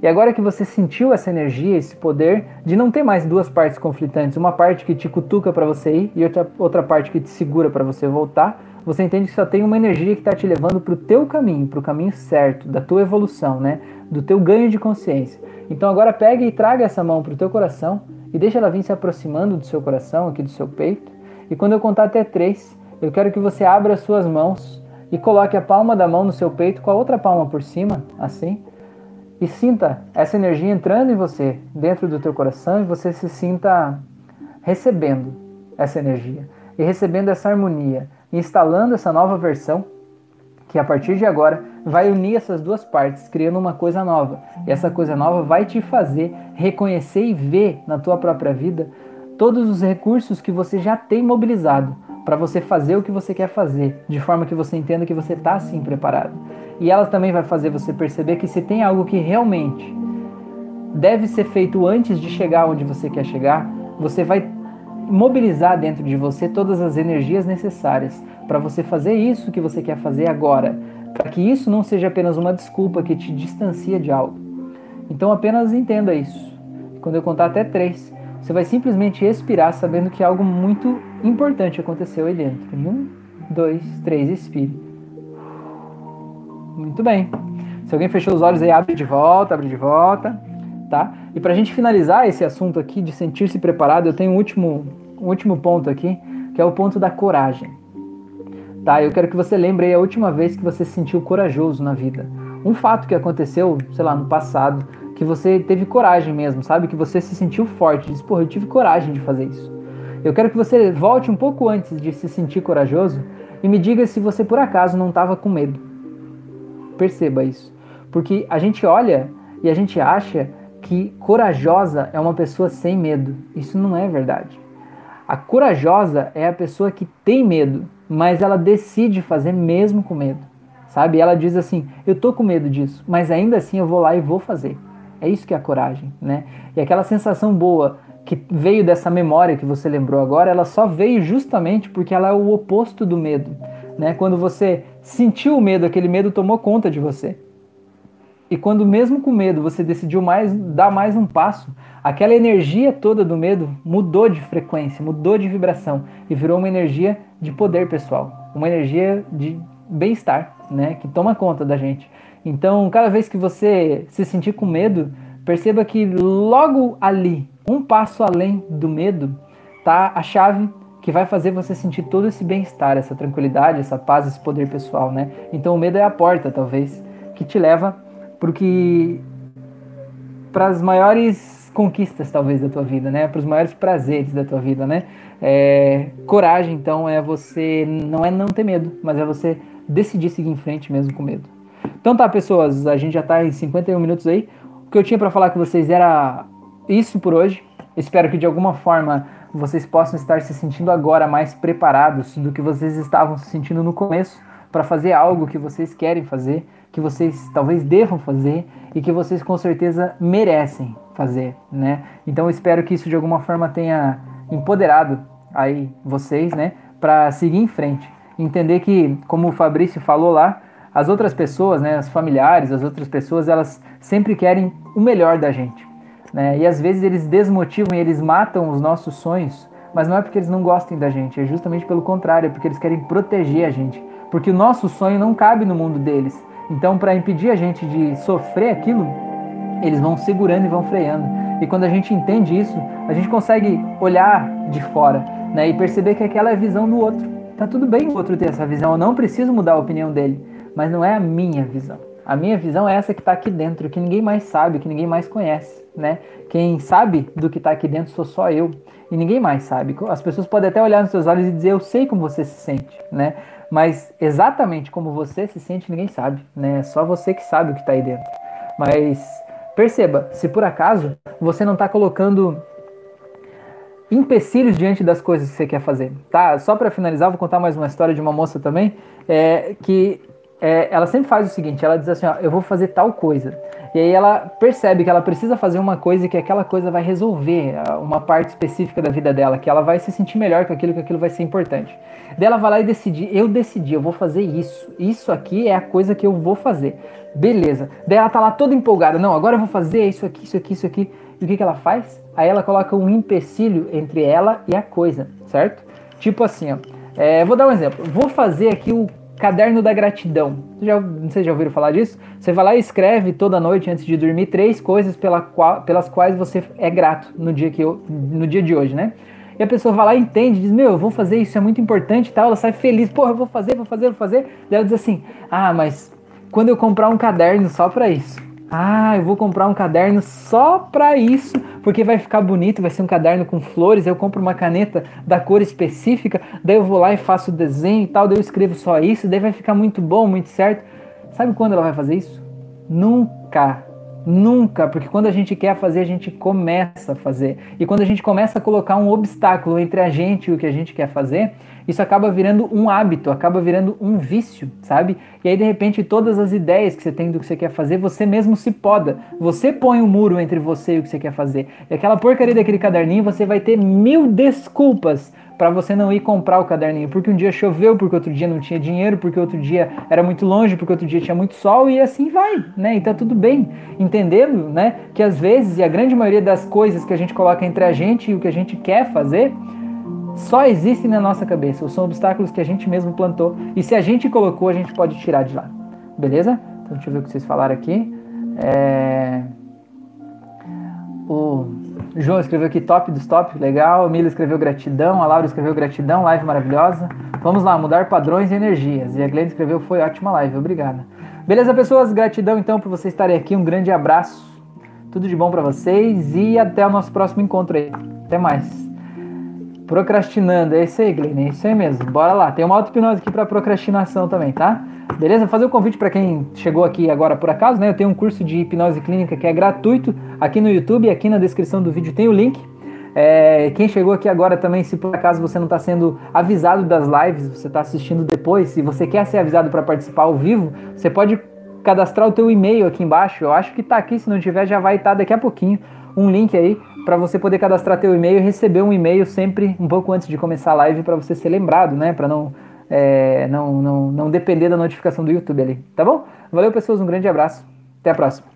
E agora que você sentiu essa energia, esse poder de não ter mais duas partes conflitantes, uma parte que te cutuca para você ir e outra, outra parte que te segura para você voltar, você entende que só tem uma energia que está te levando para o teu caminho, para o caminho certo, da tua evolução, né? do teu ganho de consciência. Então agora pegue e traga essa mão para o teu coração e deixa ela vir se aproximando do seu coração, aqui do seu peito. E quando eu contar até três, eu quero que você abra as suas mãos e coloque a palma da mão no seu peito com a outra palma por cima, assim. E sinta essa energia entrando em você, dentro do teu coração, e você se sinta recebendo essa energia e recebendo essa harmonia, instalando essa nova versão que a partir de agora vai unir essas duas partes, criando uma coisa nova. E essa coisa nova vai te fazer reconhecer e ver na tua própria vida todos os recursos que você já tem mobilizado para você fazer o que você quer fazer, de forma que você entenda que você está assim preparado. E ela também vai fazer você perceber que se tem algo que realmente deve ser feito antes de chegar onde você quer chegar, você vai mobilizar dentro de você todas as energias necessárias para você fazer isso que você quer fazer agora, para que isso não seja apenas uma desculpa que te distancia de algo. Então apenas entenda isso. Quando eu contar até três, você vai simplesmente expirar sabendo que algo muito importante aconteceu aí dentro. Um, dois, três, expire. Muito bem. Se alguém fechou os olhos aí, abre de volta, abre de volta, tá? E para a gente finalizar esse assunto aqui de sentir-se preparado, eu tenho um último, um último ponto aqui, que é o ponto da coragem. Tá? Eu quero que você lembre aí a última vez que você se sentiu corajoso na vida. Um fato que aconteceu, sei lá, no passado, que você teve coragem mesmo, sabe? Que você se sentiu forte, diz, porra, eu tive coragem de fazer isso. Eu quero que você volte um pouco antes de se sentir corajoso e me diga se você por acaso não estava com medo. Perceba isso. Porque a gente olha e a gente acha que corajosa é uma pessoa sem medo. Isso não é verdade. A corajosa é a pessoa que tem medo, mas ela decide fazer mesmo com medo. Sabe? Ela diz assim: "Eu tô com medo disso, mas ainda assim eu vou lá e vou fazer". É isso que é a coragem, né? E aquela sensação boa que veio dessa memória que você lembrou agora, ela só veio justamente porque ela é o oposto do medo, né? Quando você sentiu o medo, aquele medo tomou conta de você. E quando mesmo com medo você decidiu mais dar mais um passo, aquela energia toda do medo mudou de frequência, mudou de vibração e virou uma energia de poder pessoal, uma energia de bem-estar, né, que toma conta da gente. Então, cada vez que você se sentir com medo, perceba que logo ali, um passo além do medo, tá a chave que vai fazer você sentir todo esse bem-estar, essa tranquilidade, essa paz, esse poder pessoal, né? Então, o medo é a porta, talvez, que te leva para que para as maiores conquistas talvez da tua vida, né? Para os maiores prazeres da tua vida, né? É, coragem, então, é você não é não ter medo, mas é você decidir seguir em frente mesmo com medo. Então tá, pessoas, a gente já tá em 51 minutos aí. O que eu tinha para falar com vocês era isso por hoje. Espero que de alguma forma vocês possam estar se sentindo agora mais preparados do que vocês estavam se sentindo no começo para fazer algo que vocês querem fazer, que vocês talvez devam fazer e que vocês com certeza merecem fazer, né? Então espero que isso de alguma forma tenha empoderado aí vocês, né, para seguir em frente, entender que, como o Fabrício falou lá, as outras pessoas, né, os familiares, as outras pessoas, elas sempre querem o melhor da gente. Né? E às vezes eles desmotivam e eles matam os nossos sonhos, mas não é porque eles não gostem da gente, é justamente pelo contrário, é porque eles querem proteger a gente. Porque o nosso sonho não cabe no mundo deles. Então, para impedir a gente de sofrer aquilo, eles vão segurando e vão freando. E quando a gente entende isso, a gente consegue olhar de fora né, e perceber que aquela é a visão do outro. Tá tudo bem o outro ter essa visão, eu não preciso mudar a opinião dele mas não é a minha visão. A minha visão é essa que está aqui dentro, que ninguém mais sabe, que ninguém mais conhece, né? Quem sabe do que está aqui dentro sou só eu e ninguém mais sabe. As pessoas podem até olhar nos seus olhos e dizer eu sei como você se sente, né? Mas exatamente como você se sente ninguém sabe, né? É só você que sabe o que está aí dentro. Mas perceba, se por acaso você não está colocando empecilhos diante das coisas que você quer fazer, tá? Só para finalizar, vou contar mais uma história de uma moça também, é, que é, ela sempre faz o seguinte: ela diz assim, ó, eu vou fazer tal coisa. E aí ela percebe que ela precisa fazer uma coisa e que aquela coisa vai resolver uma parte específica da vida dela, que ela vai se sentir melhor com aquilo, que aquilo vai ser importante. Daí ela vai lá e decide, eu decidi, eu vou fazer isso. Isso aqui é a coisa que eu vou fazer. Beleza. Daí ela tá lá toda empolgada, não, agora eu vou fazer isso aqui, isso aqui, isso aqui. E o que, que ela faz? Aí ela coloca um empecilho entre ela e a coisa, certo? Tipo assim, ó. É, vou dar um exemplo. Vou fazer aqui o Caderno da Gratidão. Já, não sei se já ouviram falar disso. Você vai lá e escreve toda noite antes de dormir três coisas pela qual, pelas quais você é grato no dia, que eu, no dia de hoje, né? E a pessoa vai lá e entende, diz: Meu, eu vou fazer isso, é muito importante e tal. Ela sai feliz, porra, eu vou fazer, vou fazer, vou fazer. Daí ela diz assim: Ah, mas quando eu comprar um caderno só para isso. Ah, eu vou comprar um caderno só para isso, porque vai ficar bonito, vai ser um caderno com flores. Eu compro uma caneta da cor específica, daí eu vou lá e faço o desenho e tal, daí eu escrevo só isso, daí vai ficar muito bom, muito certo. Sabe quando ela vai fazer isso? Nunca. Nunca, porque quando a gente quer fazer, a gente começa a fazer. E quando a gente começa a colocar um obstáculo entre a gente e o que a gente quer fazer, isso acaba virando um hábito, acaba virando um vício, sabe? E aí de repente todas as ideias que você tem do que você quer fazer, você mesmo se poda. Você põe um muro entre você e o que você quer fazer. E aquela porcaria daquele caderninho, você vai ter mil desculpas para você não ir comprar o caderninho, porque um dia choveu, porque outro dia não tinha dinheiro, porque outro dia era muito longe, porque outro dia tinha muito sol e assim vai, né? E tá tudo bem, entendendo, né? Que às vezes e a grande maioria das coisas que a gente coloca entre a gente e o que a gente quer fazer só existem na nossa cabeça, ou são obstáculos que a gente mesmo plantou e se a gente colocou, a gente pode tirar de lá, beleza? Então deixa eu ver o que vocês falaram aqui. É... O João escreveu aqui top dos top, legal. Mila escreveu gratidão. A Laura escreveu gratidão, live maravilhosa. Vamos lá, mudar padrões e energias. E a Glenn escreveu foi ótima live, obrigada. Beleza, pessoas? Gratidão então por vocês estarem aqui. Um grande abraço. Tudo de bom para vocês e até o nosso próximo encontro aí. Até mais. Procrastinando, é isso aí, Glenn, é isso aí mesmo. Bora lá. Tem uma auto-hipnose aqui para procrastinação também, tá? Beleza? Fazer o um convite para quem chegou aqui agora por acaso, né? Eu tenho um curso de hipnose clínica que é gratuito aqui no YouTube, aqui na descrição do vídeo tem o link. É, quem chegou aqui agora também, se por acaso você não está sendo avisado das lives, você está assistindo depois, se você quer ser avisado para participar ao vivo, você pode cadastrar o teu e-mail aqui embaixo. Eu acho que está aqui, se não tiver já vai estar tá daqui a pouquinho um link aí para você poder cadastrar teu e-mail e receber um e-mail sempre um pouco antes de começar a live para você ser lembrado, né? Para não é, não, não, não depender da notificação do YouTube ali, tá bom? Valeu, pessoas, um grande abraço. Até a próxima.